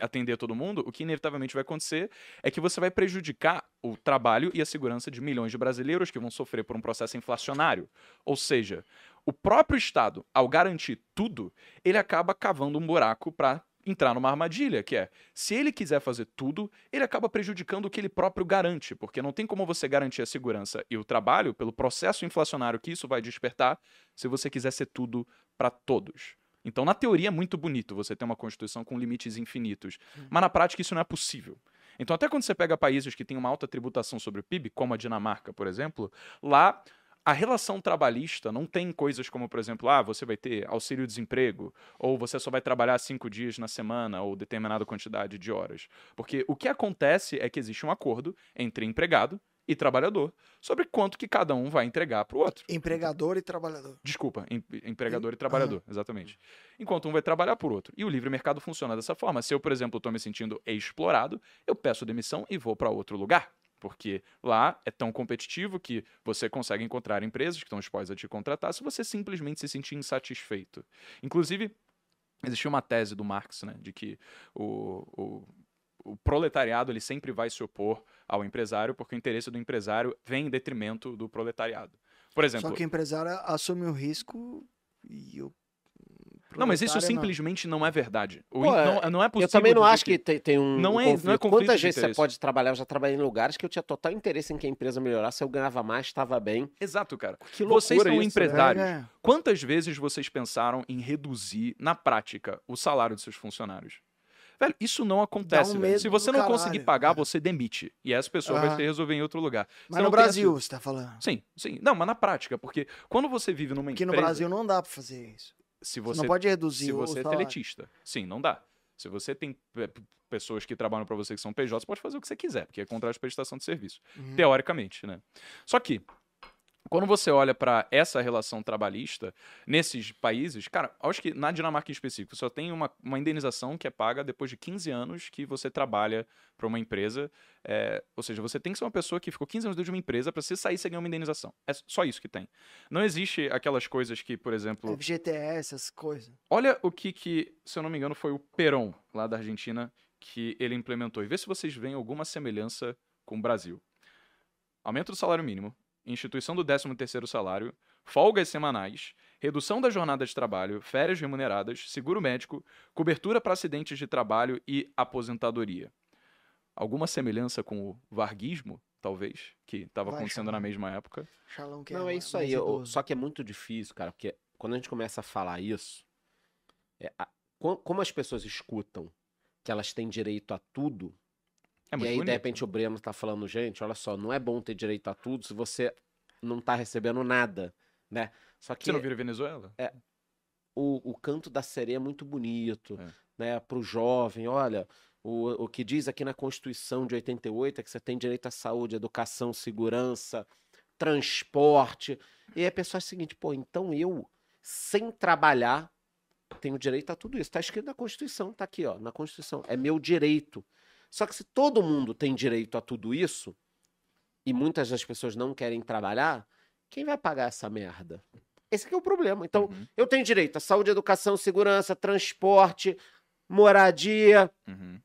Speaker 3: atender todo mundo, o que inevitavelmente vai acontecer é que você vai prejudicar o trabalho e a segurança de milhões de brasileiros que vão sofrer por um processo inflacionário. Ou seja, o próprio Estado, ao garantir tudo, ele acaba cavando um buraco para entrar numa armadilha, que é, se ele quiser fazer tudo, ele acaba prejudicando o que ele próprio garante, porque não tem como você garantir a segurança e o trabalho pelo processo inflacionário que isso vai despertar, se você quiser ser tudo para todos. Então, na teoria é muito bonito você ter uma constituição com limites infinitos, mas na prática isso não é possível. Então, até quando você pega países que têm uma alta tributação sobre o PIB, como a Dinamarca, por exemplo, lá a relação trabalhista não tem coisas como, por exemplo, ah, você vai ter auxílio-desemprego, ou você só vai trabalhar cinco dias na semana, ou determinada quantidade de horas. Porque o que acontece é que existe um acordo entre empregado e trabalhador sobre quanto que cada um vai entregar para o outro.
Speaker 2: Empregador e trabalhador.
Speaker 3: Desculpa, em, empregador e trabalhador, exatamente. Enquanto um vai trabalhar por outro. E o livre mercado funciona dessa forma. Se eu, por exemplo, estou me sentindo explorado, eu peço demissão e vou para outro lugar porque lá é tão competitivo que você consegue encontrar empresas que estão dispostas a te contratar se você simplesmente se sentir insatisfeito. Inclusive, existiu uma tese do Marx, né, de que o, o, o proletariado ele sempre vai se opor ao empresário porque o interesse do empresário vem em detrimento do proletariado. Por exemplo,
Speaker 2: Só que o empresário assume o risco e o
Speaker 3: não, mas isso
Speaker 2: proletário não.
Speaker 3: simplesmente não é verdade.
Speaker 1: Pô,
Speaker 3: não, não é possível.
Speaker 1: Eu também não acho que tem, tem um,
Speaker 3: Não é- não é
Speaker 1: conflito.
Speaker 3: conflito
Speaker 1: Quantas
Speaker 3: de
Speaker 1: vezes você pode trabalhar? Eu já trabalhei em lugares que eu tinha total interesse em que a empresa melhorasse, eu ganhava mais, estava bem.
Speaker 3: Exato, cara.
Speaker 1: Que loucura
Speaker 3: Vocês são
Speaker 1: isso, né?
Speaker 3: empresários.
Speaker 2: É, é.
Speaker 3: Quantas vezes vocês pensaram em reduzir, na prática, o salário dos seus funcionários? Velho, isso não acontece.
Speaker 2: um
Speaker 3: Se você não conseguir
Speaker 2: caralho.
Speaker 3: pagar,
Speaker 2: É.
Speaker 3: você demite. E essa pessoa vai
Speaker 2: Ah.
Speaker 3: se resolver em outro lugar.
Speaker 2: Mas
Speaker 3: Você
Speaker 2: no
Speaker 3: não
Speaker 2: Brasil,
Speaker 3: essa-
Speaker 2: você tá falando.
Speaker 3: Sim, sim. Não, mas na prática, porque quando você vive numa
Speaker 2: Aqui
Speaker 3: empresa...
Speaker 2: no Brasil não dá pra fazer isso.
Speaker 3: Se
Speaker 2: Você não pode reduzir
Speaker 3: se você é
Speaker 2: salário.
Speaker 3: teletista. Sim, não dá. Se você tem pessoas que trabalham para você que são PJ, você pode fazer o que você quiser, porque é contrato de prestação de serviço.
Speaker 2: Uhum.
Speaker 3: Teoricamente, né? Só que, quando você olha para essa relação trabalhista nesses países, cara, acho que na Dinamarca em específico, só tem uma, uma indenização que é paga depois de 15 anos que você trabalha para uma empresa. é, ou seja, você tem que ser uma pessoa que ficou 15 anos dentro de uma empresa para você sair e você ganhar uma indenização. É só isso que tem. Não existe aquelas coisas que, por exemplo.
Speaker 2: FGTS, essas coisas.
Speaker 3: Olha o que, que, se eu não me engano, foi o Perón, lá da Argentina, que ele implementou. E vê se vocês veem alguma semelhança com o Brasil. Aumento do salário mínimo, instituição do 13º salário, folgas semanais, redução da jornada de trabalho, férias remuneradas, seguro médico, cobertura para acidentes de trabalho e aposentadoria. Alguma semelhança com o varguismo, talvez, que estava acontecendo na mesma época?
Speaker 2: Xalão que
Speaker 1: não, é
Speaker 2: mais-
Speaker 1: isso aí. eu- só que é muito difícil, cara, porque quando a gente começa a falar isso, é, a- co- como as pessoas escutam que elas têm direito a tudo,
Speaker 3: É
Speaker 1: e aí,
Speaker 3: bonito.
Speaker 1: de repente, o Breno tá falando, gente, olha só, não é bom ter direito a tudo se você não tá recebendo nada, né? Só que
Speaker 3: Você não vira Venezuela?
Speaker 1: o, o canto da sereia é muito bonito,
Speaker 3: É.
Speaker 1: né? Pro jovem, olha, o, o que diz aqui na Constituição de 88 é que você tem direito à saúde, educação, segurança, transporte. E aí a pessoa é o seguinte, pô, então eu, sem trabalhar, tenho direito a tudo isso. Tá escrito na Constituição, tá aqui, ó, na Constituição. É meu direito. Só que se todo mundo tem direito a tudo isso, e muitas das pessoas não querem trabalhar, quem vai pagar essa merda? Esse que é o problema. Então,
Speaker 3: Uhum,
Speaker 1: eu tenho direito a saúde, educação, segurança, transporte, moradia.
Speaker 3: uhum.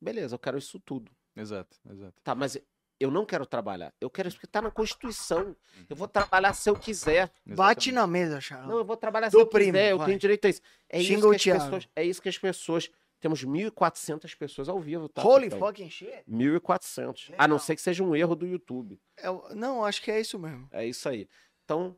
Speaker 1: Beleza, eu quero isso tudo.
Speaker 3: Exato, exato.
Speaker 1: Tá, mas eu não quero trabalhar. Eu quero isso porque tá na Constituição.
Speaker 3: Uhum.
Speaker 1: Eu vou trabalhar se eu quiser.
Speaker 2: Bate
Speaker 3: Exatamente.
Speaker 2: na mesa, Xalão.
Speaker 1: Não, eu vou trabalhar se
Speaker 2: Do
Speaker 1: eu
Speaker 2: primo,
Speaker 1: quiser. Eu
Speaker 2: vai.
Speaker 1: tenho direito a isso. É
Speaker 2: Xinga
Speaker 1: isso que as
Speaker 2: Thiago.
Speaker 1: pessoas. É isso que as pessoas. Temos 1.400 pessoas ao vivo, tá?
Speaker 2: Holy
Speaker 1: pessoal?
Speaker 2: fucking shit.
Speaker 1: 1.400. A não
Speaker 2: Legal.
Speaker 1: ser que seja um erro do YouTube.
Speaker 2: É não, acho que é isso mesmo.
Speaker 1: É isso aí. Então,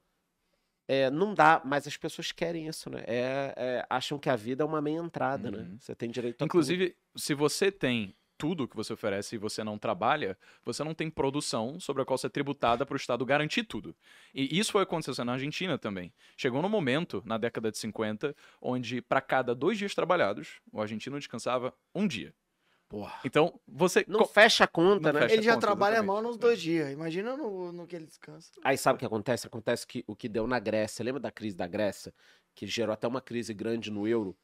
Speaker 1: é, não dá, mas as pessoas querem isso, né? É, é, acham que a vida é uma meia entrada, né?
Speaker 3: Uhum.
Speaker 1: Você tem direito a tudo.
Speaker 3: Inclusive, se você tem tudo que você oferece e você não trabalha, você não tem produção sobre a qual você é tributada para o Estado garantir tudo. E isso foi acontecendo na Argentina também. Chegou no momento, na década de 50, onde para cada dois dias trabalhados, o argentino descansava um dia.
Speaker 1: Porra.
Speaker 3: Então, você.
Speaker 1: Não fecha a conta,
Speaker 3: Não
Speaker 1: né?
Speaker 2: Ele já
Speaker 3: conta,
Speaker 2: trabalha
Speaker 3: exatamente.
Speaker 2: mal nos dois dias. Imagina no, no que ele descansa.
Speaker 1: Aí sabe o que acontece? Acontece que o que deu na Grécia, lembra da crise da Grécia? Que gerou até uma crise grande no euro.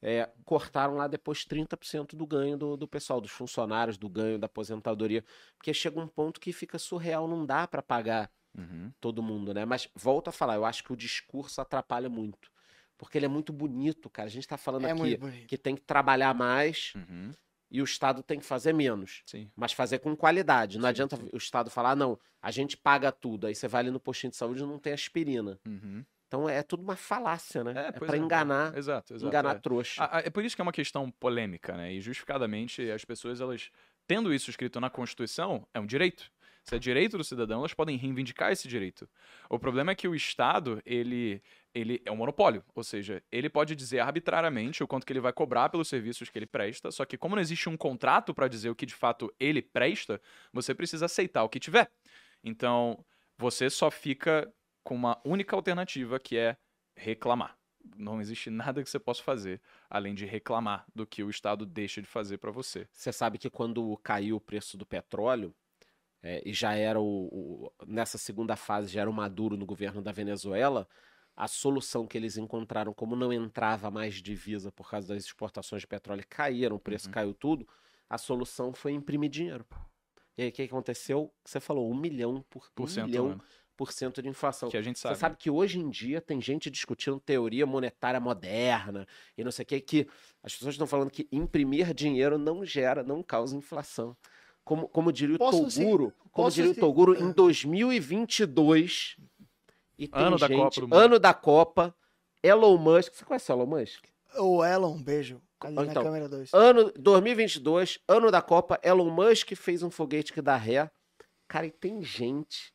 Speaker 1: É, cortaram lá depois 30% do ganho do, do pessoal, dos funcionários, do ganho da aposentadoria. Porque chega um ponto que fica surreal, não dá pra pagar
Speaker 3: Uhum.
Speaker 1: todo mundo, né? Mas volto a falar, eu acho que o discurso atrapalha muito. Porque ele é muito bonito, cara. A gente tá falando
Speaker 2: É
Speaker 1: aqui que tem que trabalhar mais
Speaker 3: Uhum.
Speaker 1: e o Estado tem que fazer menos.
Speaker 3: Sim.
Speaker 1: Mas fazer com qualidade. Não
Speaker 3: Sim,
Speaker 1: adianta
Speaker 3: sim.
Speaker 1: o Estado falar, "Ah, não, a gente paga tudo. Aí você vai ali no postinho de saúde e não tem aspirina.
Speaker 3: Uhum.
Speaker 1: Então é tudo uma falácia, né? É,
Speaker 3: pois
Speaker 1: pra enganar,
Speaker 3: Exato, exato.
Speaker 1: enganar
Speaker 3: é.
Speaker 1: trouxa.
Speaker 3: É por isso que é uma questão polêmica, né? E justificadamente as pessoas, elas, tendo isso escrito na Constituição, é um direito. Se é direito do cidadão, elas podem reivindicar esse direito. O problema é que o Estado, ele, ele é um monopólio. Ou seja, ele pode dizer arbitrariamente o quanto que ele vai cobrar pelos serviços que ele presta, só que como não existe um contrato para dizer o que de fato ele presta, você precisa aceitar o que tiver. Então, você só fica com uma única alternativa que é reclamar. Não existe nada que você possa fazer além de reclamar do que o Estado deixa de fazer para você.
Speaker 1: Você sabe que quando caiu o preço do petróleo, é, e já era o, o, Nessa segunda fase já era o Maduro no governo da Venezuela, a solução que eles encontraram, como não entrava mais divisa por causa das exportações de petróleo, caíram, o preço
Speaker 3: uhum.
Speaker 1: caiu tudo, a solução foi imprimir dinheiro. E aí o que aconteceu? Você falou um milhão por,
Speaker 3: por
Speaker 1: um
Speaker 3: cento,
Speaker 1: milhão.
Speaker 3: Né?
Speaker 1: 1% de inflação.
Speaker 3: Que a gente sabe.
Speaker 1: Você
Speaker 3: sabe
Speaker 1: que hoje em dia tem gente discutindo teoria monetária moderna e não sei o que, que as pessoas estão falando que imprimir dinheiro não gera, não causa inflação. Como, como diria o Toguro, ser,
Speaker 2: como
Speaker 1: diria ser...
Speaker 2: o
Speaker 1: Toguro,
Speaker 2: é.
Speaker 1: em 2022, e
Speaker 3: ano
Speaker 1: gente,
Speaker 3: da Copa,
Speaker 1: ano da Copa, Elon Musk, você conhece o Elon Musk?
Speaker 2: O Elon, beijo. Ali
Speaker 1: então, na
Speaker 2: câmera 2.
Speaker 1: Ano 2022, ano da Copa, Elon Musk fez um foguete que dá ré. Cara, e tem gente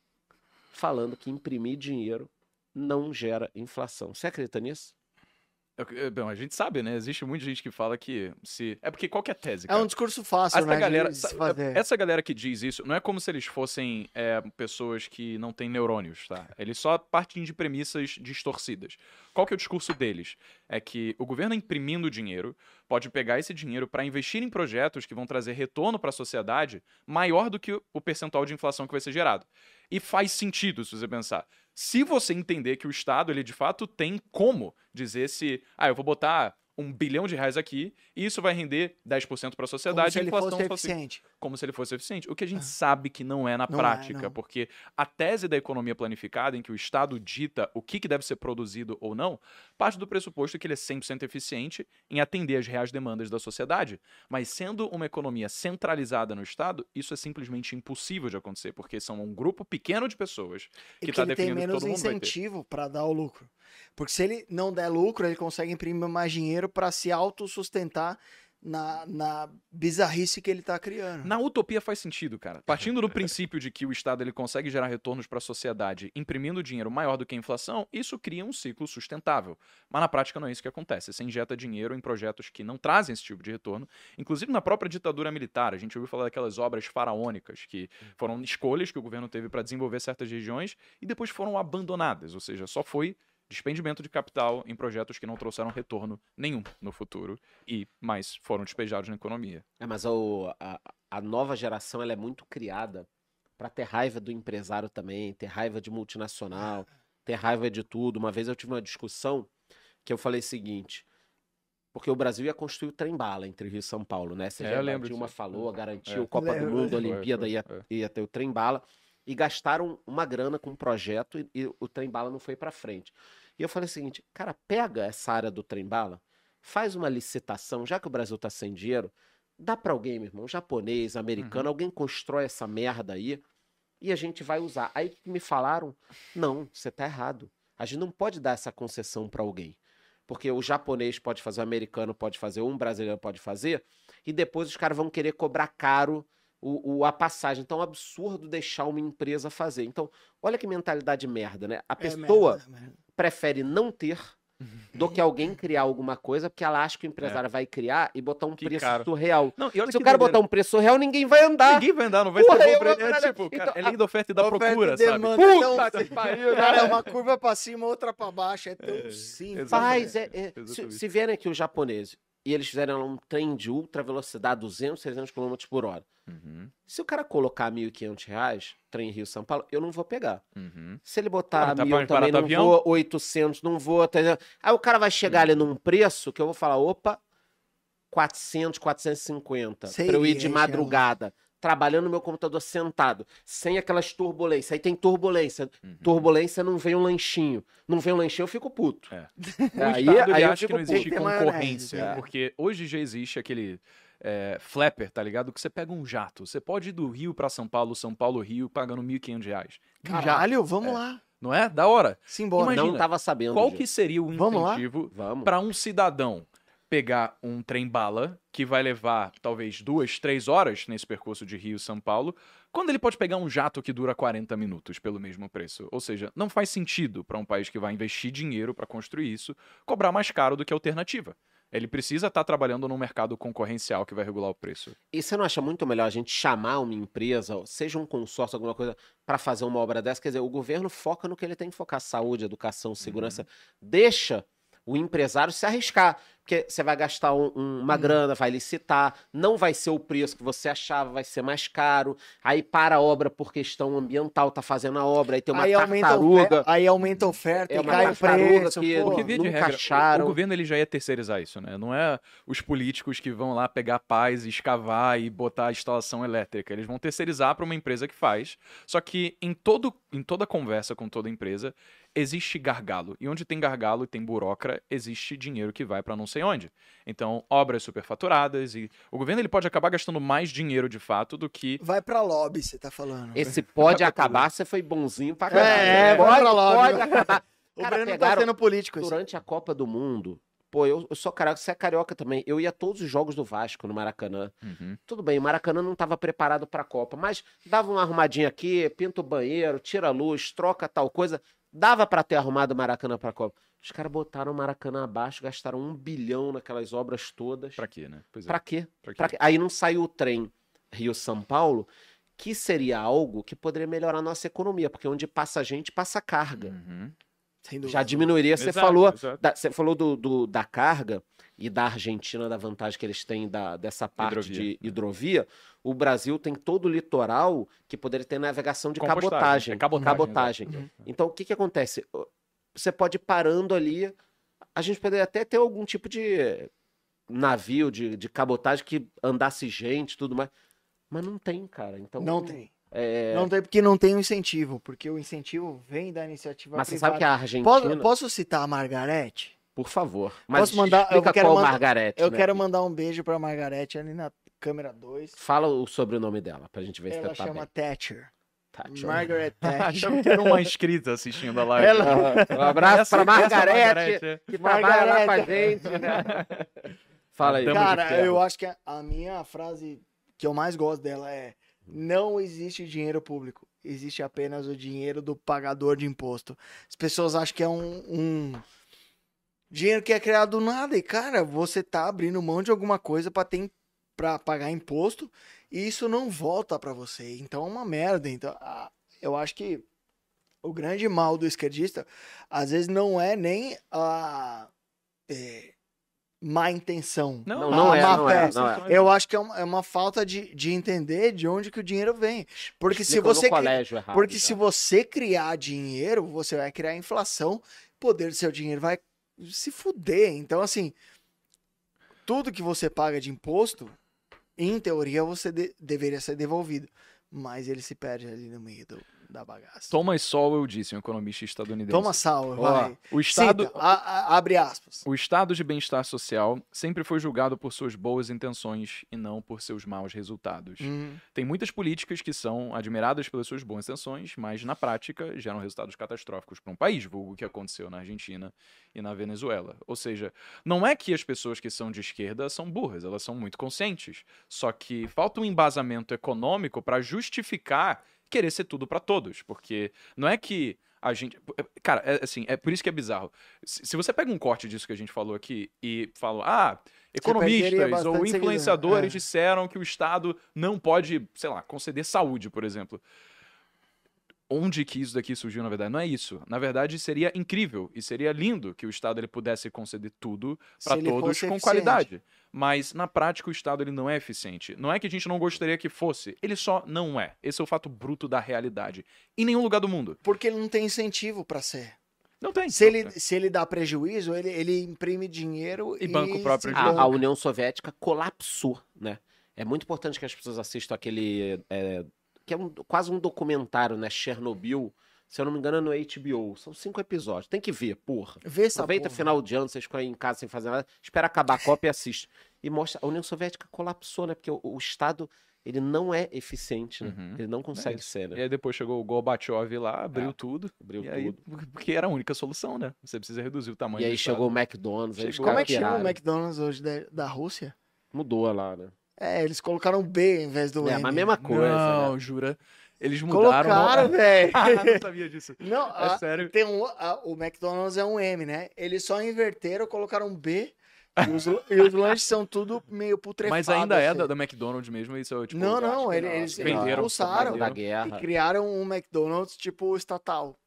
Speaker 1: falando que imprimir dinheiro não gera inflação. Você acredita nisso?
Speaker 3: Eu- Bom, a gente sabe, né? Existe muita gente que fala que se. É porque qual que é a tese?
Speaker 2: É
Speaker 3: cara?
Speaker 2: um discurso fácil,
Speaker 3: Essa
Speaker 2: né?
Speaker 3: galera,
Speaker 2: fazer.
Speaker 3: essa galera que diz isso, não é como se eles fossem é, pessoas que não têm neurônios, tá? Eles só partem de premissas distorcidas. Qual que é o discurso deles? É que o governo imprimindo dinheiro pode pegar esse dinheiro para investir em projetos que vão trazer retorno para a sociedade maior do que o percentual de inflação que vai ser gerado. E faz sentido se você pensar. Se você entender que o Estado, ele de fato tem como dizer se, ah, eu vou botar um bilhão de reais aqui e isso vai render 10% para a
Speaker 2: Como
Speaker 3: sociedade
Speaker 2: se
Speaker 3: e a
Speaker 2: ele fosse
Speaker 3: só se-
Speaker 2: eficiente.
Speaker 3: como se ele fosse eficiente. O que a gente sabe que não é na
Speaker 2: Não é,
Speaker 3: prática,
Speaker 2: não.
Speaker 3: porque a tese da economia planificada, em que o Estado dita o que, que deve ser produzido ou não, parte do pressuposto que ele é 100% eficiente em atender às reais demandas da sociedade. Mas sendo uma economia centralizada no Estado, isso é simplesmente impossível de acontecer, porque são um grupo pequeno de pessoas que está
Speaker 2: ele tem
Speaker 3: definindo que
Speaker 2: menos
Speaker 3: todo mundo
Speaker 2: incentivo para dar o lucro. Porque se ele não der lucro, ele consegue imprimir mais dinheiro para se autossustentar na, na bizarrice que ele tá criando.
Speaker 3: Na utopia faz sentido, cara. Partindo do princípio de que o Estado ele consegue gerar retornos para a sociedade imprimindo dinheiro maior do que a inflação, isso cria um ciclo sustentável. Mas na prática não é isso que acontece. Você injeta dinheiro em projetos que não trazem esse tipo de retorno. Inclusive na própria ditadura militar, a gente ouviu falar daquelas obras faraônicas que foram escolhas que o governo teve para desenvolver certas regiões e depois foram abandonadas, ou seja, só foi despendimento de capital em projetos que não trouxeram retorno nenhum no futuro e mais foram despejados na economia.
Speaker 1: É, mas o- a, a nova geração ela é muito criada para ter raiva do empresário também, ter raiva de multinacional, ter raiva de tudo. Uma vez eu tive uma discussão que eu falei o seguinte, porque o Brasil ia construir o trem-bala entre Rio e São Paulo, né? Você
Speaker 3: É,
Speaker 1: já
Speaker 3: eu lembro
Speaker 1: Dilma
Speaker 3: disso.
Speaker 1: falou, garantiu
Speaker 3: É.
Speaker 1: o Copa do
Speaker 2: Lembro,
Speaker 1: Mundo, a
Speaker 3: lembro.
Speaker 1: Olimpíada
Speaker 3: Foi,
Speaker 1: ia,
Speaker 3: é.
Speaker 1: ia ter o trem-bala e gastaram uma grana com um projeto e, e o trem-bala não foi para frente. E eu falei o seguinte, cara, pega essa área do trem-bala, faz uma licitação, já que o Brasil tá sem dinheiro, dá para alguém, meu irmão, japonês, americano, alguém constrói essa merda aí e a gente vai usar. Aí que me falaram, não, você tá errado. A gente não pode dar essa concessão para alguém. Porque o japonês pode fazer, o americano pode fazer, um brasileiro pode fazer, e depois os caras vão querer cobrar caro o, o- a passagem. Então é um absurdo deixar uma empresa fazer. Então, olha que mentalidade merda, né? A
Speaker 2: É
Speaker 1: pessoa
Speaker 2: merda, merda.
Speaker 1: prefere não ter do que alguém criar alguma coisa, porque ela acha que o empresário vai criar e botar um
Speaker 3: Que
Speaker 1: preço
Speaker 3: caro.
Speaker 1: surreal.
Speaker 3: Não, e olha
Speaker 1: Se o cara
Speaker 3: doideira.
Speaker 1: botar um preço surreal, ninguém vai andar.
Speaker 3: Ninguém vai andar, não vai
Speaker 1: Porra,
Speaker 3: ser bom pra ele. É tipo, cara,
Speaker 1: então,
Speaker 3: é lei da oferta e da
Speaker 2: Oferta e
Speaker 3: procura, sabe?
Speaker 2: demanda,
Speaker 1: Puta
Speaker 2: então,
Speaker 1: que pariu,
Speaker 2: Cara, é
Speaker 1: né?
Speaker 2: uma curva pra cima, outra pra baixo. É tão simples.
Speaker 1: Faz, é, é. Se,
Speaker 3: Exatamente.
Speaker 1: se vierem aqui os japoneses e eles fizerem lá um trem de ultra velocidade, 200, 300 km por hora.
Speaker 3: Uhum,
Speaker 1: Se o cara colocar 1.500 reais, trem Rio-São Paulo, eu não vou pegar.
Speaker 3: uhum.
Speaker 1: Se ele botar
Speaker 3: Pô, tá
Speaker 1: mil também, não
Speaker 3: avião?
Speaker 1: vou, 800, não vou. tá? Aí o cara vai chegar ali num preço que eu vou falar, opa, 400, 450,
Speaker 2: Sei,
Speaker 1: pra eu ir de
Speaker 2: é,
Speaker 1: madrugada, trabalhando no meu computador sentado, sem aquelas turbulências. Aí tem turbulência.
Speaker 3: Uhum.
Speaker 1: Turbulência não vem um lanchinho. Não vem um lanchinho, eu fico puto.
Speaker 3: É.
Speaker 1: Aí, aí eu
Speaker 3: acha que não existe
Speaker 2: ter
Speaker 3: concorrência,
Speaker 2: né?
Speaker 3: porque hoje já existe aquele é, flapper, tá ligado? Que você pega um jato, você pode ir do Rio pra São Paulo, São Paulo, Rio, pagando 1.500 reais. Um jato.
Speaker 2: Caralho, vamos
Speaker 3: É.
Speaker 2: lá.
Speaker 3: Não é? Da hora.
Speaker 2: Simbora.
Speaker 3: Imagina,
Speaker 1: Não tava sabendo.
Speaker 3: Qual
Speaker 1: disso.
Speaker 3: que seria o
Speaker 2: Vamos lá?
Speaker 3: incentivo
Speaker 1: Vamos.
Speaker 3: para um cidadão pegar um trem bala que vai levar talvez duas, três horas nesse percurso de Rio São Paulo, quando ele pode pegar um jato que dura 40 minutos pelo mesmo preço? Ou seja, não faz sentido para um país que vai investir dinheiro para construir isso cobrar mais caro do que a alternativa. Ele precisa estar trabalhando num mercado concorrencial que vai regular o preço.
Speaker 1: E você não acha muito melhor a gente chamar uma empresa, seja um consórcio, alguma coisa, para fazer uma obra dessa? Quer dizer, o governo foca no que ele tem que focar: saúde, educação, segurança. Deixa o empresário se arriscar. Porque você vai gastar um- um- uma grana, vai licitar, não vai ser o preço que você achava, vai ser mais caro. Aí para a obra por questão ambiental, tá fazendo a obra, aí tem uma
Speaker 2: aí, aumenta
Speaker 1: tartaruga.
Speaker 2: oferta, aí aumenta a oferta
Speaker 1: É
Speaker 2: e
Speaker 1: uma
Speaker 2: cai o preço.
Speaker 1: que-
Speaker 2: pô.
Speaker 3: Porque, via de
Speaker 1: nunca
Speaker 3: regra, o- o governo ele já ia terceirizar isso, né? Não é os políticos que vão lá pegar paz, escavar e botar a instalação elétrica. Eles vão terceirizar para uma empresa que faz. Só que em, todo, em toda conversa com toda empresa, existe gargalo. E onde tem gargalo e tem burocra, existe dinheiro que vai para não sei onde. Então, obras superfaturadas e o governo ele pode acabar gastando mais dinheiro de fato do que
Speaker 2: Vai pra lobby, você tá falando.
Speaker 1: Esse pode acabar, você foi bonzinho pra
Speaker 2: É,
Speaker 1: caralho.
Speaker 2: é,
Speaker 1: pode,
Speaker 2: vai pra lá,
Speaker 1: pode acabar.
Speaker 2: o
Speaker 1: Cara,
Speaker 2: Breno tá sendo político.
Speaker 1: Durante a Copa do Mundo, pô, eu, eu sou carioca, você é carioca também. Eu ia a todos os jogos do Vasco no Maracanã.
Speaker 3: Uhum.
Speaker 1: Tudo bem, o Maracanã não estava preparado para a Copa, mas dava uma arrumadinha aqui, pinta o banheiro, tira a luz, troca tal coisa. Dava para ter arrumado o Maracanã para a Copa. Os caras botaram o Maracanã abaixo, gastaram um bilhão naquelas obras todas.
Speaker 3: Pra quê, né? Pois é.
Speaker 1: Pra quê?
Speaker 3: Pra quê?
Speaker 1: Pra quê? Aí não saiu o trem Rio-São Paulo, que seria algo que poderia melhorar a nossa economia, porque onde passa gente, passa carga.
Speaker 3: Uhum.
Speaker 1: Já diminuiria. Você falou,
Speaker 3: exato.
Speaker 1: da, você falou do, do- da carga e da Argentina, da vantagem que eles têm da, dessa parte
Speaker 3: Hidrovia.
Speaker 1: de hidrovia. O Brasil tem todo o litoral que poderia ter navegação de cabotagem.
Speaker 3: é cabotagem, exato.
Speaker 1: Então, o que, que acontece? Você pode ir parando ali. A gente poderia até ter algum tipo de navio de, de cabotagem que andasse gente e tudo mais. Mas não tem, cara. Então,
Speaker 2: Não tem.
Speaker 1: é,
Speaker 2: Não tem porque não tem o incentivo. Porque o incentivo vem da iniciativa
Speaker 1: Mas você
Speaker 2: privada.
Speaker 1: sabe que a Argentina.
Speaker 2: Posso, posso citar a Margarete?
Speaker 1: Por favor. Mas
Speaker 2: Posso mandar- eu quero
Speaker 1: qual
Speaker 2: mandar-
Speaker 1: Margarete.
Speaker 2: Eu
Speaker 1: né?
Speaker 2: quero mandar um beijo pra Margarete ali na câmera 2.
Speaker 1: Fala o sobrenome dela, pra gente ver se
Speaker 2: Ela
Speaker 1: você tá
Speaker 2: chama
Speaker 1: bem.
Speaker 2: Thatcher.
Speaker 1: Eu-
Speaker 2: Margaret Thatcher.
Speaker 3: Achava que era uma inscrita assistindo a live.
Speaker 2: Ela-
Speaker 1: Um abraço Margarete,
Speaker 3: é.
Speaker 1: que trabalha lá com a
Speaker 2: Margarete.
Speaker 1: gente, né? Fala aí.
Speaker 2: Cara, eu acho que a, a minha frase que eu mais gosto dela é: não existe dinheiro público, existe apenas o dinheiro do pagador de imposto. As pessoas acham que é um, um dinheiro que é criado do nada e cara, você tá abrindo mão de alguma coisa para ter para pagar imposto e isso não volta para você. Então é uma merda. Então, a- eu acho que o grande mal do esquerdista às vezes não é nem a é, má intenção.
Speaker 1: Não,
Speaker 2: a
Speaker 1: não é,
Speaker 2: má
Speaker 1: não
Speaker 2: fé.
Speaker 1: é, não é.
Speaker 2: Eu acho que é uma, é uma falta de, de entender de onde que o dinheiro vem. Porque se
Speaker 1: Explica
Speaker 2: você cri-
Speaker 1: colégio errado,
Speaker 2: porque
Speaker 1: já.
Speaker 2: se você criar dinheiro, você vai criar inflação, o poder do seu dinheiro vai se fuder. Então, assim, tudo que você paga de imposto, em teoria, você de- deveria ser devolvido. Mas ele se perde ali no meio do- da bagaça.
Speaker 3: Thomas Sowell disse, um economista estadunidense.
Speaker 2: Toma sal,
Speaker 3: Ó,
Speaker 2: vai.
Speaker 3: o Estado,
Speaker 2: Cita, a- a- abre aspas.
Speaker 3: O estado de bem-estar social sempre foi julgado por suas boas intenções e não por seus maus resultados.
Speaker 2: Hum,
Speaker 3: Tem muitas políticas que são admiradas pelas suas boas intenções, mas na prática geram resultados catastróficos para um país, vulgo o que aconteceu na Argentina e na Venezuela. Ou seja, não é que as pessoas que são de esquerda são burras, elas são muito conscientes. Só que falta um embasamento econômico para justificar querer ser tudo para todos, porque não é que a gente. Cara, é assim, é por isso que é bizarro. Se, você pega um corte disso que a gente falou aqui e fala, ah, economistas ou
Speaker 2: seguidor.
Speaker 3: influenciadores
Speaker 2: É.
Speaker 3: disseram que o Estado não pode, sei lá, conceder saúde, por exemplo. Onde que isso daqui surgiu, na verdade? Não é isso. Na verdade, seria incrível e seria lindo que o Estado ele pudesse conceder tudo para todos com
Speaker 2: eficiente.
Speaker 3: qualidade. Mas na prática o Estado ele não é eficiente. Não é que a gente não gostaria que fosse, ele só não é. Esse é o fato bruto da realidade. Em nenhum lugar do mundo.
Speaker 2: Porque ele não tem incentivo pra ser.
Speaker 3: Não tem.
Speaker 2: Se ele, se ele dá prejuízo, ele, ele imprime dinheiro
Speaker 3: E banca o próprio.
Speaker 1: A, a. União Soviética colapsou, né? É muito importante que as pessoas assistam aquele. é, que é um- quase um documentário, né? Chernobyl. Se eu não me engano, é no HBO. São cinco episódios. Tem que ver, porra.
Speaker 2: Vê essa
Speaker 1: Aproveita
Speaker 2: porra.
Speaker 1: final de ano, vocês ficam aí em casa sem fazer nada. Espera acabar a Copa e assiste. E mostra. A União Soviética colapsou, né? Porque o, o Estado ele não é eficiente, né?
Speaker 3: Uhum.
Speaker 1: Ele não consegue
Speaker 3: isso.
Speaker 1: ser, né?
Speaker 3: E aí depois chegou o Gorbachev lá, abriu
Speaker 1: É,
Speaker 3: tudo.
Speaker 1: Abriu
Speaker 3: e aí,
Speaker 1: tudo.
Speaker 3: porque era a única solução, né? Você precisa reduzir o tamanho
Speaker 1: E aí chegou o. McDonald's,
Speaker 3: Chegou.
Speaker 2: Como é que chama o McDonald's hoje da, da Rússia?
Speaker 1: Mudou lá, né?
Speaker 2: É, eles colocaram B em vez do
Speaker 1: É,
Speaker 2: M.
Speaker 1: mas a mesma coisa,
Speaker 3: Não,
Speaker 1: né?
Speaker 3: jura? Eles mudaram.
Speaker 2: Colocaram, velho.
Speaker 3: Ah, não sabia disso.
Speaker 2: Não,
Speaker 3: É
Speaker 2: a-
Speaker 3: sério.
Speaker 2: tem um, a- o McDonald's é um M, né? Eles só inverteram, colocaram um B e os, e os lanches são tudo meio putrefados.
Speaker 3: Mas ainda é
Speaker 2: assim.
Speaker 3: da, da McDonald's mesmo, isso é tipo.
Speaker 2: Não, não, ele- eles- expulsaram.
Speaker 1: Da
Speaker 2: E
Speaker 1: guerra.
Speaker 2: criaram um McDonald's tipo estatal.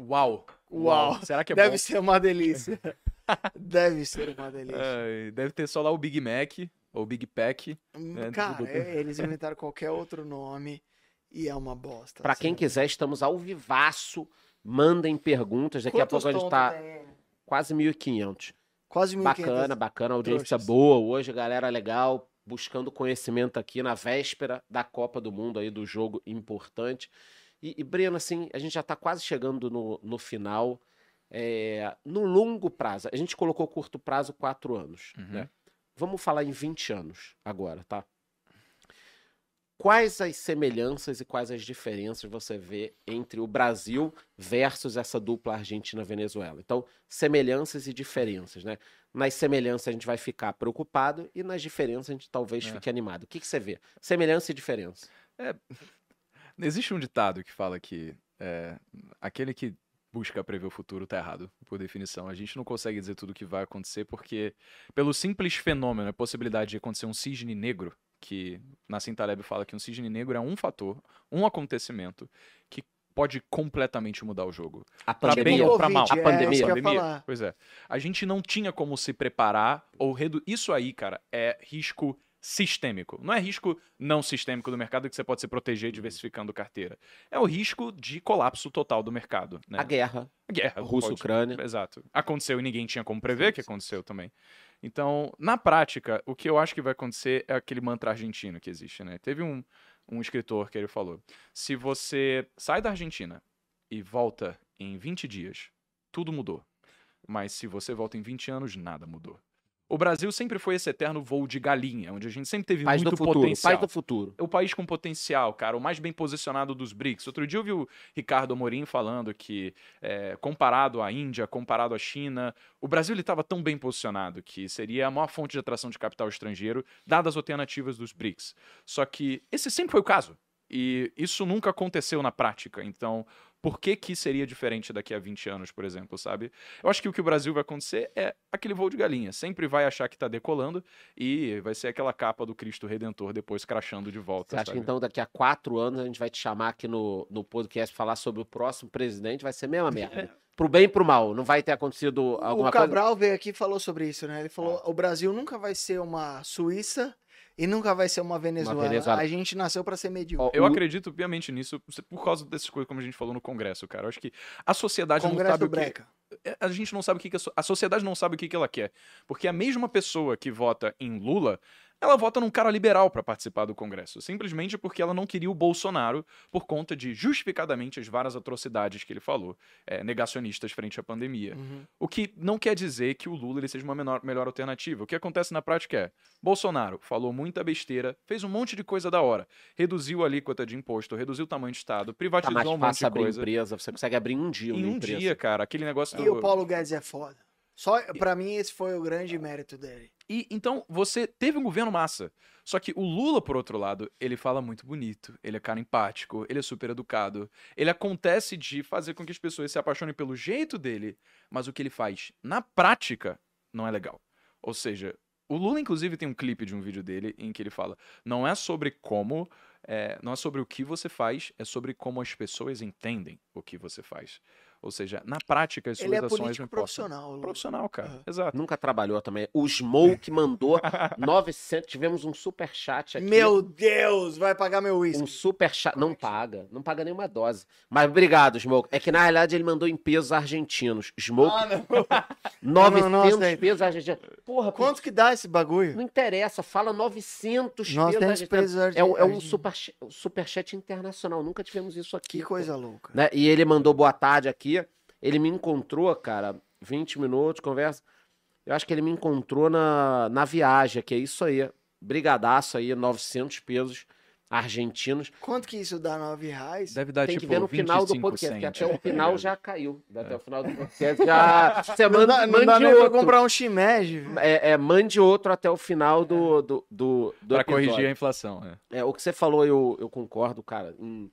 Speaker 3: Uau.
Speaker 2: Uau.
Speaker 3: Será que é
Speaker 2: Deve
Speaker 3: bom?
Speaker 2: ser uma delícia. Deve ser uma delícia.
Speaker 3: Ai, deve ter só lá o Big Mac, ou Big Pack.
Speaker 2: Hum,
Speaker 3: é,
Speaker 2: Cara, é, eles inventaram qualquer outro nome e é uma bosta.
Speaker 1: Pra
Speaker 2: assim.
Speaker 1: quem quiser, estamos ao vivaço. Mandem perguntas. Daqui a
Speaker 2: Quantos
Speaker 1: pouco a gente tá
Speaker 2: tem?
Speaker 1: quase 1.500.
Speaker 2: Quase 1.500.
Speaker 1: Bacana, bacana. Audiência
Speaker 2: trouxas.
Speaker 1: boa hoje, galera legal. Buscando conhecimento aqui na véspera da Copa do Mundo aí, do jogo importante. E, e Breno, assim, a gente já tá quase chegando no, no final. É, no longo prazo, a gente colocou curto prazo quatro anos,
Speaker 3: Uhum.
Speaker 1: né? Vamos falar em 20 anos agora, tá? Quais as semelhanças e quais as diferenças você vê entre o Brasil versus essa dupla Argentina-Venezuela? Então, semelhanças e diferenças, né? Nas semelhanças a gente vai ficar preocupado e nas diferenças a gente talvez
Speaker 3: É.
Speaker 1: fique animado. O que, que você vê? Semelhança e diferença.
Speaker 3: Existe um ditado que fala que é, aquele que busca prever o futuro tá errado, por definição. A gente não consegue dizer tudo o que vai acontecer porque, pelo simples fenômeno, a possibilidade de acontecer um cisne negro, que Nassim Taleb fala que um cisne negro é um fator, um acontecimento que pode completamente mudar o jogo.
Speaker 1: A
Speaker 3: Pra bem
Speaker 1: pandemia.
Speaker 3: ou pra mal.
Speaker 1: A pandemia.
Speaker 2: É, isso que eu ia
Speaker 3: Pandemia. Pois é. A gente não tinha como se preparar ou redu... Isso aí, cara, é risco sistêmico. Não é risco não sistêmico do mercado que você pode se proteger diversificando carteira. É o risco de colapso total do mercado. Né?
Speaker 1: A guerra.
Speaker 3: A guerra.
Speaker 1: Rússia-Ucrânia.
Speaker 3: pode- Exato. Aconteceu e ninguém tinha como prever que aconteceu também. Então, na prática, o que eu acho que vai acontecer é aquele mantra argentino que existe, né? Teve um, um escritor que ele falou: se você sai da Argentina e volta em 20 dias, tudo mudou. Mas se você volta em 20 anos, nada mudou. O Brasil sempre foi esse eterno voo de galinha, onde a gente sempre teve
Speaker 1: Paz
Speaker 3: muito
Speaker 1: futuro.
Speaker 3: potencial
Speaker 1: Paz do futuro.
Speaker 3: o país com potencial, cara, o mais bem posicionado dos BRICS. Outro dia eu vi o Ricardo Amorim falando que, é, comparado à Índia, comparado à China, o Brasil estava tão bem posicionado que seria a maior fonte de atração de capital estrangeiro, dadas as alternativas dos BRICS. Só que esse sempre foi o caso. E isso nunca aconteceu na prática. Então, por que que seria diferente daqui a 20 anos, por exemplo, sabe? Eu acho que o que o Brasil vai acontecer é aquele voo de galinha. Sempre vai achar que está decolando e vai ser aquela capa do Cristo Redentor depois crachando de volta.
Speaker 1: Você acha que
Speaker 3: sabe?
Speaker 1: então daqui a quatro anos a gente vai te chamar aqui no, no podcast falar sobre o próximo presidente? Vai ser a mesma merda. Pro bem e pro mal. Não vai ter acontecido alguma
Speaker 2: o
Speaker 1: coisa.
Speaker 2: Cabral veio aqui e falou sobre isso, né? Ele falou: o Brasil nunca vai ser uma Suíça e nunca vai ser uma Venezuela.
Speaker 1: Venezuela.
Speaker 2: A gente nasceu pra ser medíocre.
Speaker 3: Eu acredito piamente nisso por causa dessas coisas, como a gente falou no Congresso, cara. Eu acho que a sociedade não
Speaker 2: Congresso
Speaker 3: sabe
Speaker 2: do
Speaker 3: o que.
Speaker 2: Breca.
Speaker 3: é, A gente não sabe o que, que a, so- a sociedade não sabe o que, que ela quer. Porque a mesma pessoa que vota em Lula, ela vota num cara liberal para participar do Congresso. Simplesmente porque ela não queria o Bolsonaro por conta de, justificadamente, as várias atrocidades que ele falou, é, negacionistas frente à pandemia.
Speaker 2: Uhum.
Speaker 3: O que não quer dizer que o Lula ele seja uma menor- melhor alternativa. O que acontece na prática é: Bolsonaro falou muita besteira, fez um monte de coisa da hora, reduziu a alíquota de imposto, reduziu o tamanho de Estado,
Speaker 1: Tá
Speaker 3: privatizou
Speaker 1: mais
Speaker 3: um monte
Speaker 1: fácil
Speaker 3: de
Speaker 1: abrir
Speaker 3: coisa.
Speaker 1: empresa. Você consegue abrir um dia
Speaker 3: Em um
Speaker 1: empresa.
Speaker 3: dia, cara, aquele negócio
Speaker 2: E
Speaker 3: do.
Speaker 2: o Paulo Guedes é foda. Só, pra mim, esse foi o grande mérito dele.
Speaker 3: E então você teve um governo massa. Só que o Lula, por outro lado, ele fala muito bonito, ele é cara empático, ele é super educado. Ele acontece de fazer com que as pessoas se apaixonem pelo jeito dele, mas o que ele faz na prática não é legal. Ou seja, o Lula, inclusive, tem um clipe de um vídeo dele em que ele fala: não é sobre como, é, não é sobre o que você faz, é sobre como as pessoas entendem o que você faz. Ou seja, na prática, as suas
Speaker 2: Ele é
Speaker 3: ações não importam.
Speaker 2: profissional. Lu.
Speaker 3: Profissional, cara.
Speaker 2: Aham.
Speaker 3: Exato.
Speaker 1: Nunca trabalhou também. O Smoke mandou 900. Tivemos um super chat aqui.
Speaker 2: Meu Deus, vai pagar meu
Speaker 1: Um
Speaker 2: uísque.
Speaker 1: super chat. Não paga. Não paga nenhuma dose. Mas obrigado, Smoke. É que na realidade ele mandou em pesos argentinos. Smoke,
Speaker 2: Ah, não.
Speaker 1: 900
Speaker 2: não, não,
Speaker 1: pesos argentinos. Porra,
Speaker 2: Quanto que dá esse bagulho?
Speaker 1: Não interessa, fala 900
Speaker 2: Nós
Speaker 1: pesos argentinos.
Speaker 2: pesos
Speaker 1: É, um- é um
Speaker 2: argentinos.
Speaker 1: superchat, superchat internacional. Nunca tivemos isso aqui.
Speaker 2: Que
Speaker 1: pô.
Speaker 2: coisa louca.
Speaker 1: Né? E ele mandou boa tarde aqui. Ele me encontrou, cara, 20 minutos, conversa. Eu acho que ele me encontrou na, na viagem, que é isso aí. Brigadaço aí, 900 pesos argentinos.
Speaker 2: Quanto que isso dá? Nove reais?
Speaker 3: Deve dar
Speaker 1: Tem que
Speaker 3: tipo
Speaker 1: ver no final do
Speaker 3: 25
Speaker 1: podcast, que até o final já caiu. Até o final do podcast já. Você
Speaker 2: Não
Speaker 1: manda,
Speaker 2: dá, não dá
Speaker 1: mande
Speaker 2: nem pra
Speaker 1: outro.
Speaker 2: comprar um velho.
Speaker 1: É, é, mande outro até o final do, do, do, do
Speaker 3: Pra
Speaker 1: episódio.
Speaker 3: corrigir a inflação. né?
Speaker 1: É, o que você falou, eu, eu concordo, cara, em,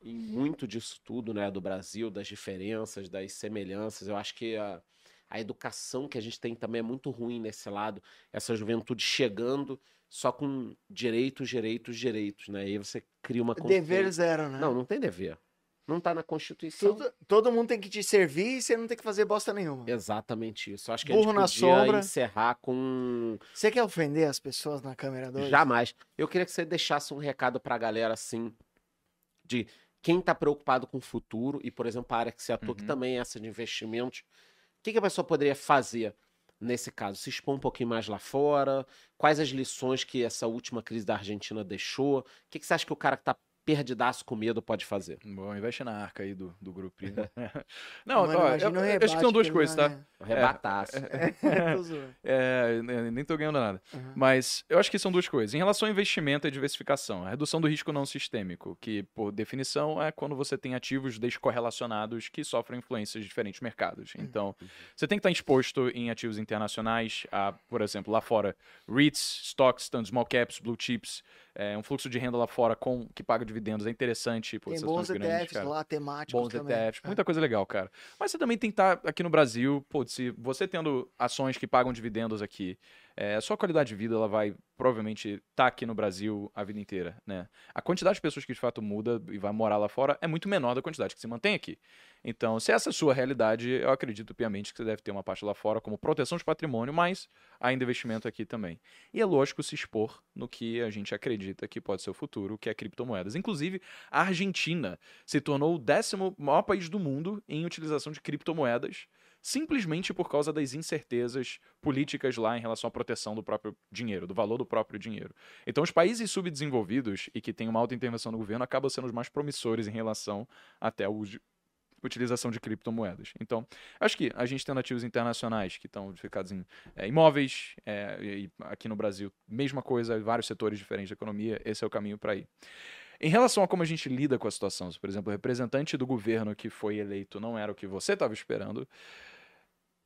Speaker 1: em muito disso tudo, né, do Brasil, das diferenças, das semelhanças. Eu acho que a, a educação que a gente tem também é muito ruim nesse lado. Essa juventude chegando só com direitos, direitos, direitos, né? E aí você cria uma
Speaker 2: Dever zero, né?
Speaker 1: Não, não tem dever. Não tá na Constituição.
Speaker 2: Todo, todo mundo tem que te servir e você não tem que fazer bosta nenhuma.
Speaker 1: Exatamente isso. Eu acho que
Speaker 2: Burro
Speaker 1: a
Speaker 2: na
Speaker 1: gente podia
Speaker 2: sombra.
Speaker 1: encerrar com
Speaker 2: Você quer ofender as pessoas na câmera 2?
Speaker 1: Jamais. Eu queria que você deixasse um recado pra galera, assim, de quem tá preocupado com o futuro e, por exemplo, a área que você atua, que
Speaker 3: Uhum.
Speaker 1: também é essa de investimentos. O que, que a pessoa poderia fazer nesse caso? Se expor um pouquinho mais lá fora? Quais as lições que essa última crise da Argentina deixou? O que, que você acha que o cara que tá perdidaço com medo pode fazer?
Speaker 3: Bom, investe na arca aí do, do grupo. né? Não,
Speaker 2: Mano,
Speaker 3: ó, eu, acho que são duas coisas, tá?
Speaker 2: ganhar.
Speaker 1: Arrebataço.
Speaker 2: Tô zoando.
Speaker 3: É, ne- nem tô ganhando nada.
Speaker 2: Uhum.
Speaker 3: Mas eu acho que são duas coisas. Em relação ao investimento e diversificação, a redução do risco não sistêmico, que, por definição, é quando você tem ativos descorrelacionados que sofrem influências de diferentes mercados. Então, você tem que estar exposto em ativos internacionais, a, por exemplo, lá fora, REITs, stocks, tanto small caps, blue chips, é, um fluxo de renda lá fora com que paga dividendos é interessante. pô,
Speaker 2: Tem bons
Speaker 3: grandes,
Speaker 2: ETFs
Speaker 3: cara
Speaker 2: lá, temáticos
Speaker 3: bons
Speaker 2: também.
Speaker 3: ETFs,
Speaker 2: É.
Speaker 3: muita coisa legal, cara. Mas você também tem que estar aqui no Brasil, pô, se você tendo ações que pagam dividendos aqui, é, a sua qualidade de vida ela vai provavelmente estar aqui no Brasil a vida inteira, né? A quantidade de pessoas que de fato muda e vai morar lá fora é muito menor da quantidade que se mantém aqui. Então, se essa é a sua realidade, eu acredito piamente que você deve ter uma parte lá fora como proteção de patrimônio, mas ainda investimento aqui também. E é lógico se expor no que a gente acredita que pode ser o futuro, que é criptomoedas. Inclusive, a Argentina se tornou o décimo maior país do mundo em utilização de criptomoedas, simplesmente por causa das incertezas políticas lá em relação à proteção do próprio dinheiro, do valor do próprio dinheiro. Então, os países subdesenvolvidos e que têm uma alta intervenção do governo acabam sendo os mais promissores em relação até a utilização de criptomoedas. Então, acho que a gente tendo ativos internacionais que estão ficados em é, imóveis, é, e aqui no Brasil, mesma coisa, vários setores diferentes da economia, esse é o caminho para ir. Em relação a como a gente lida com a situação, se, por exemplo, o representante do governo que foi eleito não era o que você estava esperando,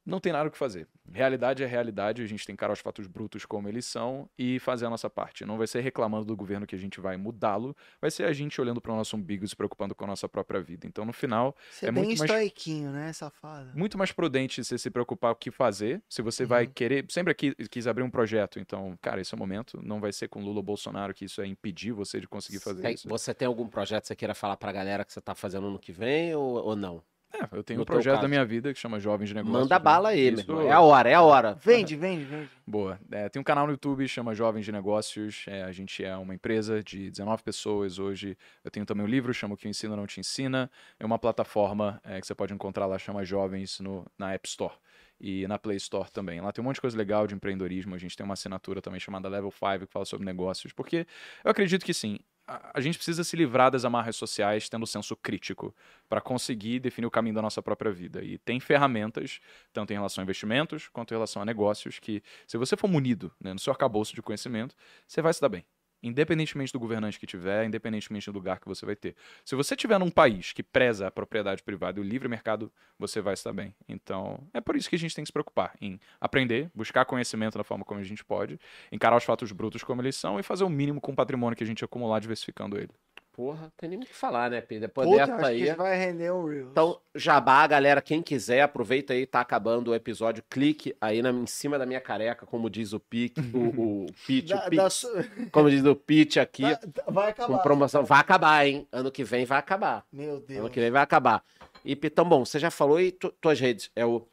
Speaker 3: não tem nada o que fazer. Realidade é realidade, a gente tem que encarar os fatos brutos como eles são e fazer a nossa parte. Não vai ser reclamando do governo que a gente vai mudá-lo, vai ser a gente olhando para o nosso umbigo e se preocupando com a nossa própria vida. Então, no final,
Speaker 2: Você
Speaker 3: É
Speaker 2: é bem
Speaker 3: muito mais-
Speaker 2: estoiquinho, né, safada?
Speaker 3: muito mais prudente você se preocupar o que fazer. Se você vai
Speaker 2: Uhum.
Speaker 3: querer. Sempre quis, quis abrir um projeto, então, cara, esse é o momento. Não vai ser com Lula ou Bolsonaro que isso é impedir você de conseguir fazer
Speaker 1: Tem-
Speaker 3: isso.
Speaker 1: você tem algum projeto que você queira falar pra galera que você tá fazendo no que vem ou, ou não?
Speaker 3: É, eu tenho
Speaker 1: No
Speaker 3: um projeto
Speaker 1: caso.
Speaker 3: da minha vida que chama Jovens de Negócios.
Speaker 1: Manda
Speaker 3: né?
Speaker 1: bala aí, meu irmão. É a hora, é a hora.
Speaker 2: Vende, vende, vende.
Speaker 3: Boa. É, tem um canal no YouTube chama Jovens de Negócios. É, a gente é uma empresa de 19 pessoas hoje. Eu tenho também um livro, chama O que o ensino não te ensina. É uma plataforma é, que você pode encontrar lá, chama Jovens no, na App Store. E na Play Store também. Lá tem um monte de coisa legal de empreendedorismo. A gente tem uma assinatura também chamada Level 5 que fala sobre negócios. Porque eu acredito que sim, a, gente precisa se livrar das amarras sociais tendo senso crítico para conseguir definir o caminho da nossa própria vida. E tem ferramentas, tanto em relação a investimentos quanto em relação a negócios, que se você for munido né, no seu arcabouço de conhecimento, você vai se dar bem. Independentemente do governante que tiver, independentemente do lugar que você vai ter. Se você tiver num país que preza a propriedade privada e o livre mercado, você vai estar bem. Então, é por isso que a gente tem que se preocupar em aprender, buscar conhecimento da forma como a gente pode, encarar os fatos brutos como eles são e fazer o mínimo com o patrimônio que a gente acumular diversificando ele.
Speaker 1: Porra, tem nem o que falar, né, Pedro? Depois
Speaker 2: Puta,
Speaker 1: dessa
Speaker 2: acho
Speaker 1: aí.
Speaker 2: que vai render um Reels.
Speaker 1: Então, jabá, galera, quem quiser, aproveita aí, tá acabando o episódio, clique aí na, em cima da minha careca, como diz o Pique, o, o Pitch,
Speaker 2: Da-
Speaker 1: o Pix,
Speaker 2: da su-
Speaker 1: como diz o Pitch aqui,
Speaker 2: da- vai acabar.
Speaker 1: com promoção. Vai acabar, hein? Ano que vem vai acabar.
Speaker 2: Meu
Speaker 1: Ano
Speaker 2: Deus.
Speaker 1: que vem vai acabar. E, Pitão, bom, você já falou e tu- tuas redes? É o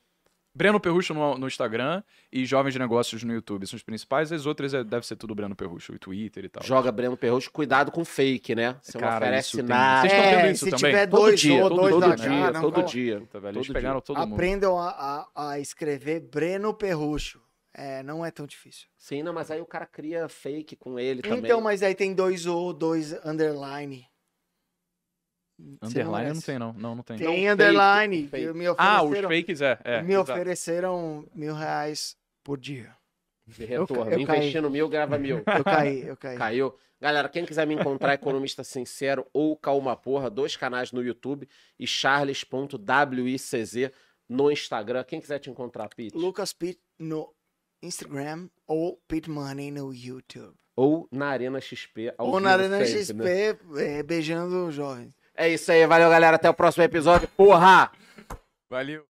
Speaker 3: Breno Perrucho no, no Instagram e Jovens de Negócios no YouTube são os principais. As outras é, deve ser tudo Breno Perrucho, e Twitter e tal.
Speaker 1: Joga Breno Perrocho, cuidado com fake, né? Você não oferece
Speaker 3: tem-
Speaker 1: nada.
Speaker 3: Vocês estão
Speaker 2: É,
Speaker 3: vendo isso
Speaker 2: se
Speaker 3: também?
Speaker 2: tiver
Speaker 1: Todo
Speaker 2: dois
Speaker 1: dia,
Speaker 2: ou
Speaker 1: todo,
Speaker 2: dois
Speaker 1: todo dia,
Speaker 2: cara, não
Speaker 1: todo dia.
Speaker 3: Tá? Eles
Speaker 1: todo
Speaker 3: pegaram todo mundo.
Speaker 2: Aprendam a, a- a escrever Breno Perrucho. É, não é tão difícil.
Speaker 1: Sim, não, mas aí o cara cria fake com ele também.
Speaker 2: Então, mas aí tem dois ou dois underline.
Speaker 3: Underline eu não tem, não. Não, não tem.
Speaker 2: Tem
Speaker 1: fake,
Speaker 2: underline.
Speaker 1: fake.
Speaker 2: Me
Speaker 3: Ah, os
Speaker 2: ofereceram,
Speaker 3: fakes é. é
Speaker 2: me
Speaker 3: exato.
Speaker 2: ofereceram mil reais por dia.
Speaker 1: de retorno.
Speaker 2: eu caí.
Speaker 1: Investindo mil, grava mil.
Speaker 2: Eu caí, eu caí.
Speaker 1: Caiu. Galera, quem quiser me encontrar, Economista Sincero ou Calma Porra, dois canais no YouTube e charles.wicz no Instagram. Quem quiser te encontrar, Pete?
Speaker 2: Lucas Pitt no Instagram ou Pit Money no YouTube.
Speaker 1: Ou na Arena XP.
Speaker 2: ou na Arena
Speaker 1: sempre,
Speaker 2: XP,
Speaker 1: né?
Speaker 2: é, beijando jovens.
Speaker 1: É isso aí, valeu, galera. Até o próximo episódio. Porra!
Speaker 3: Valeu.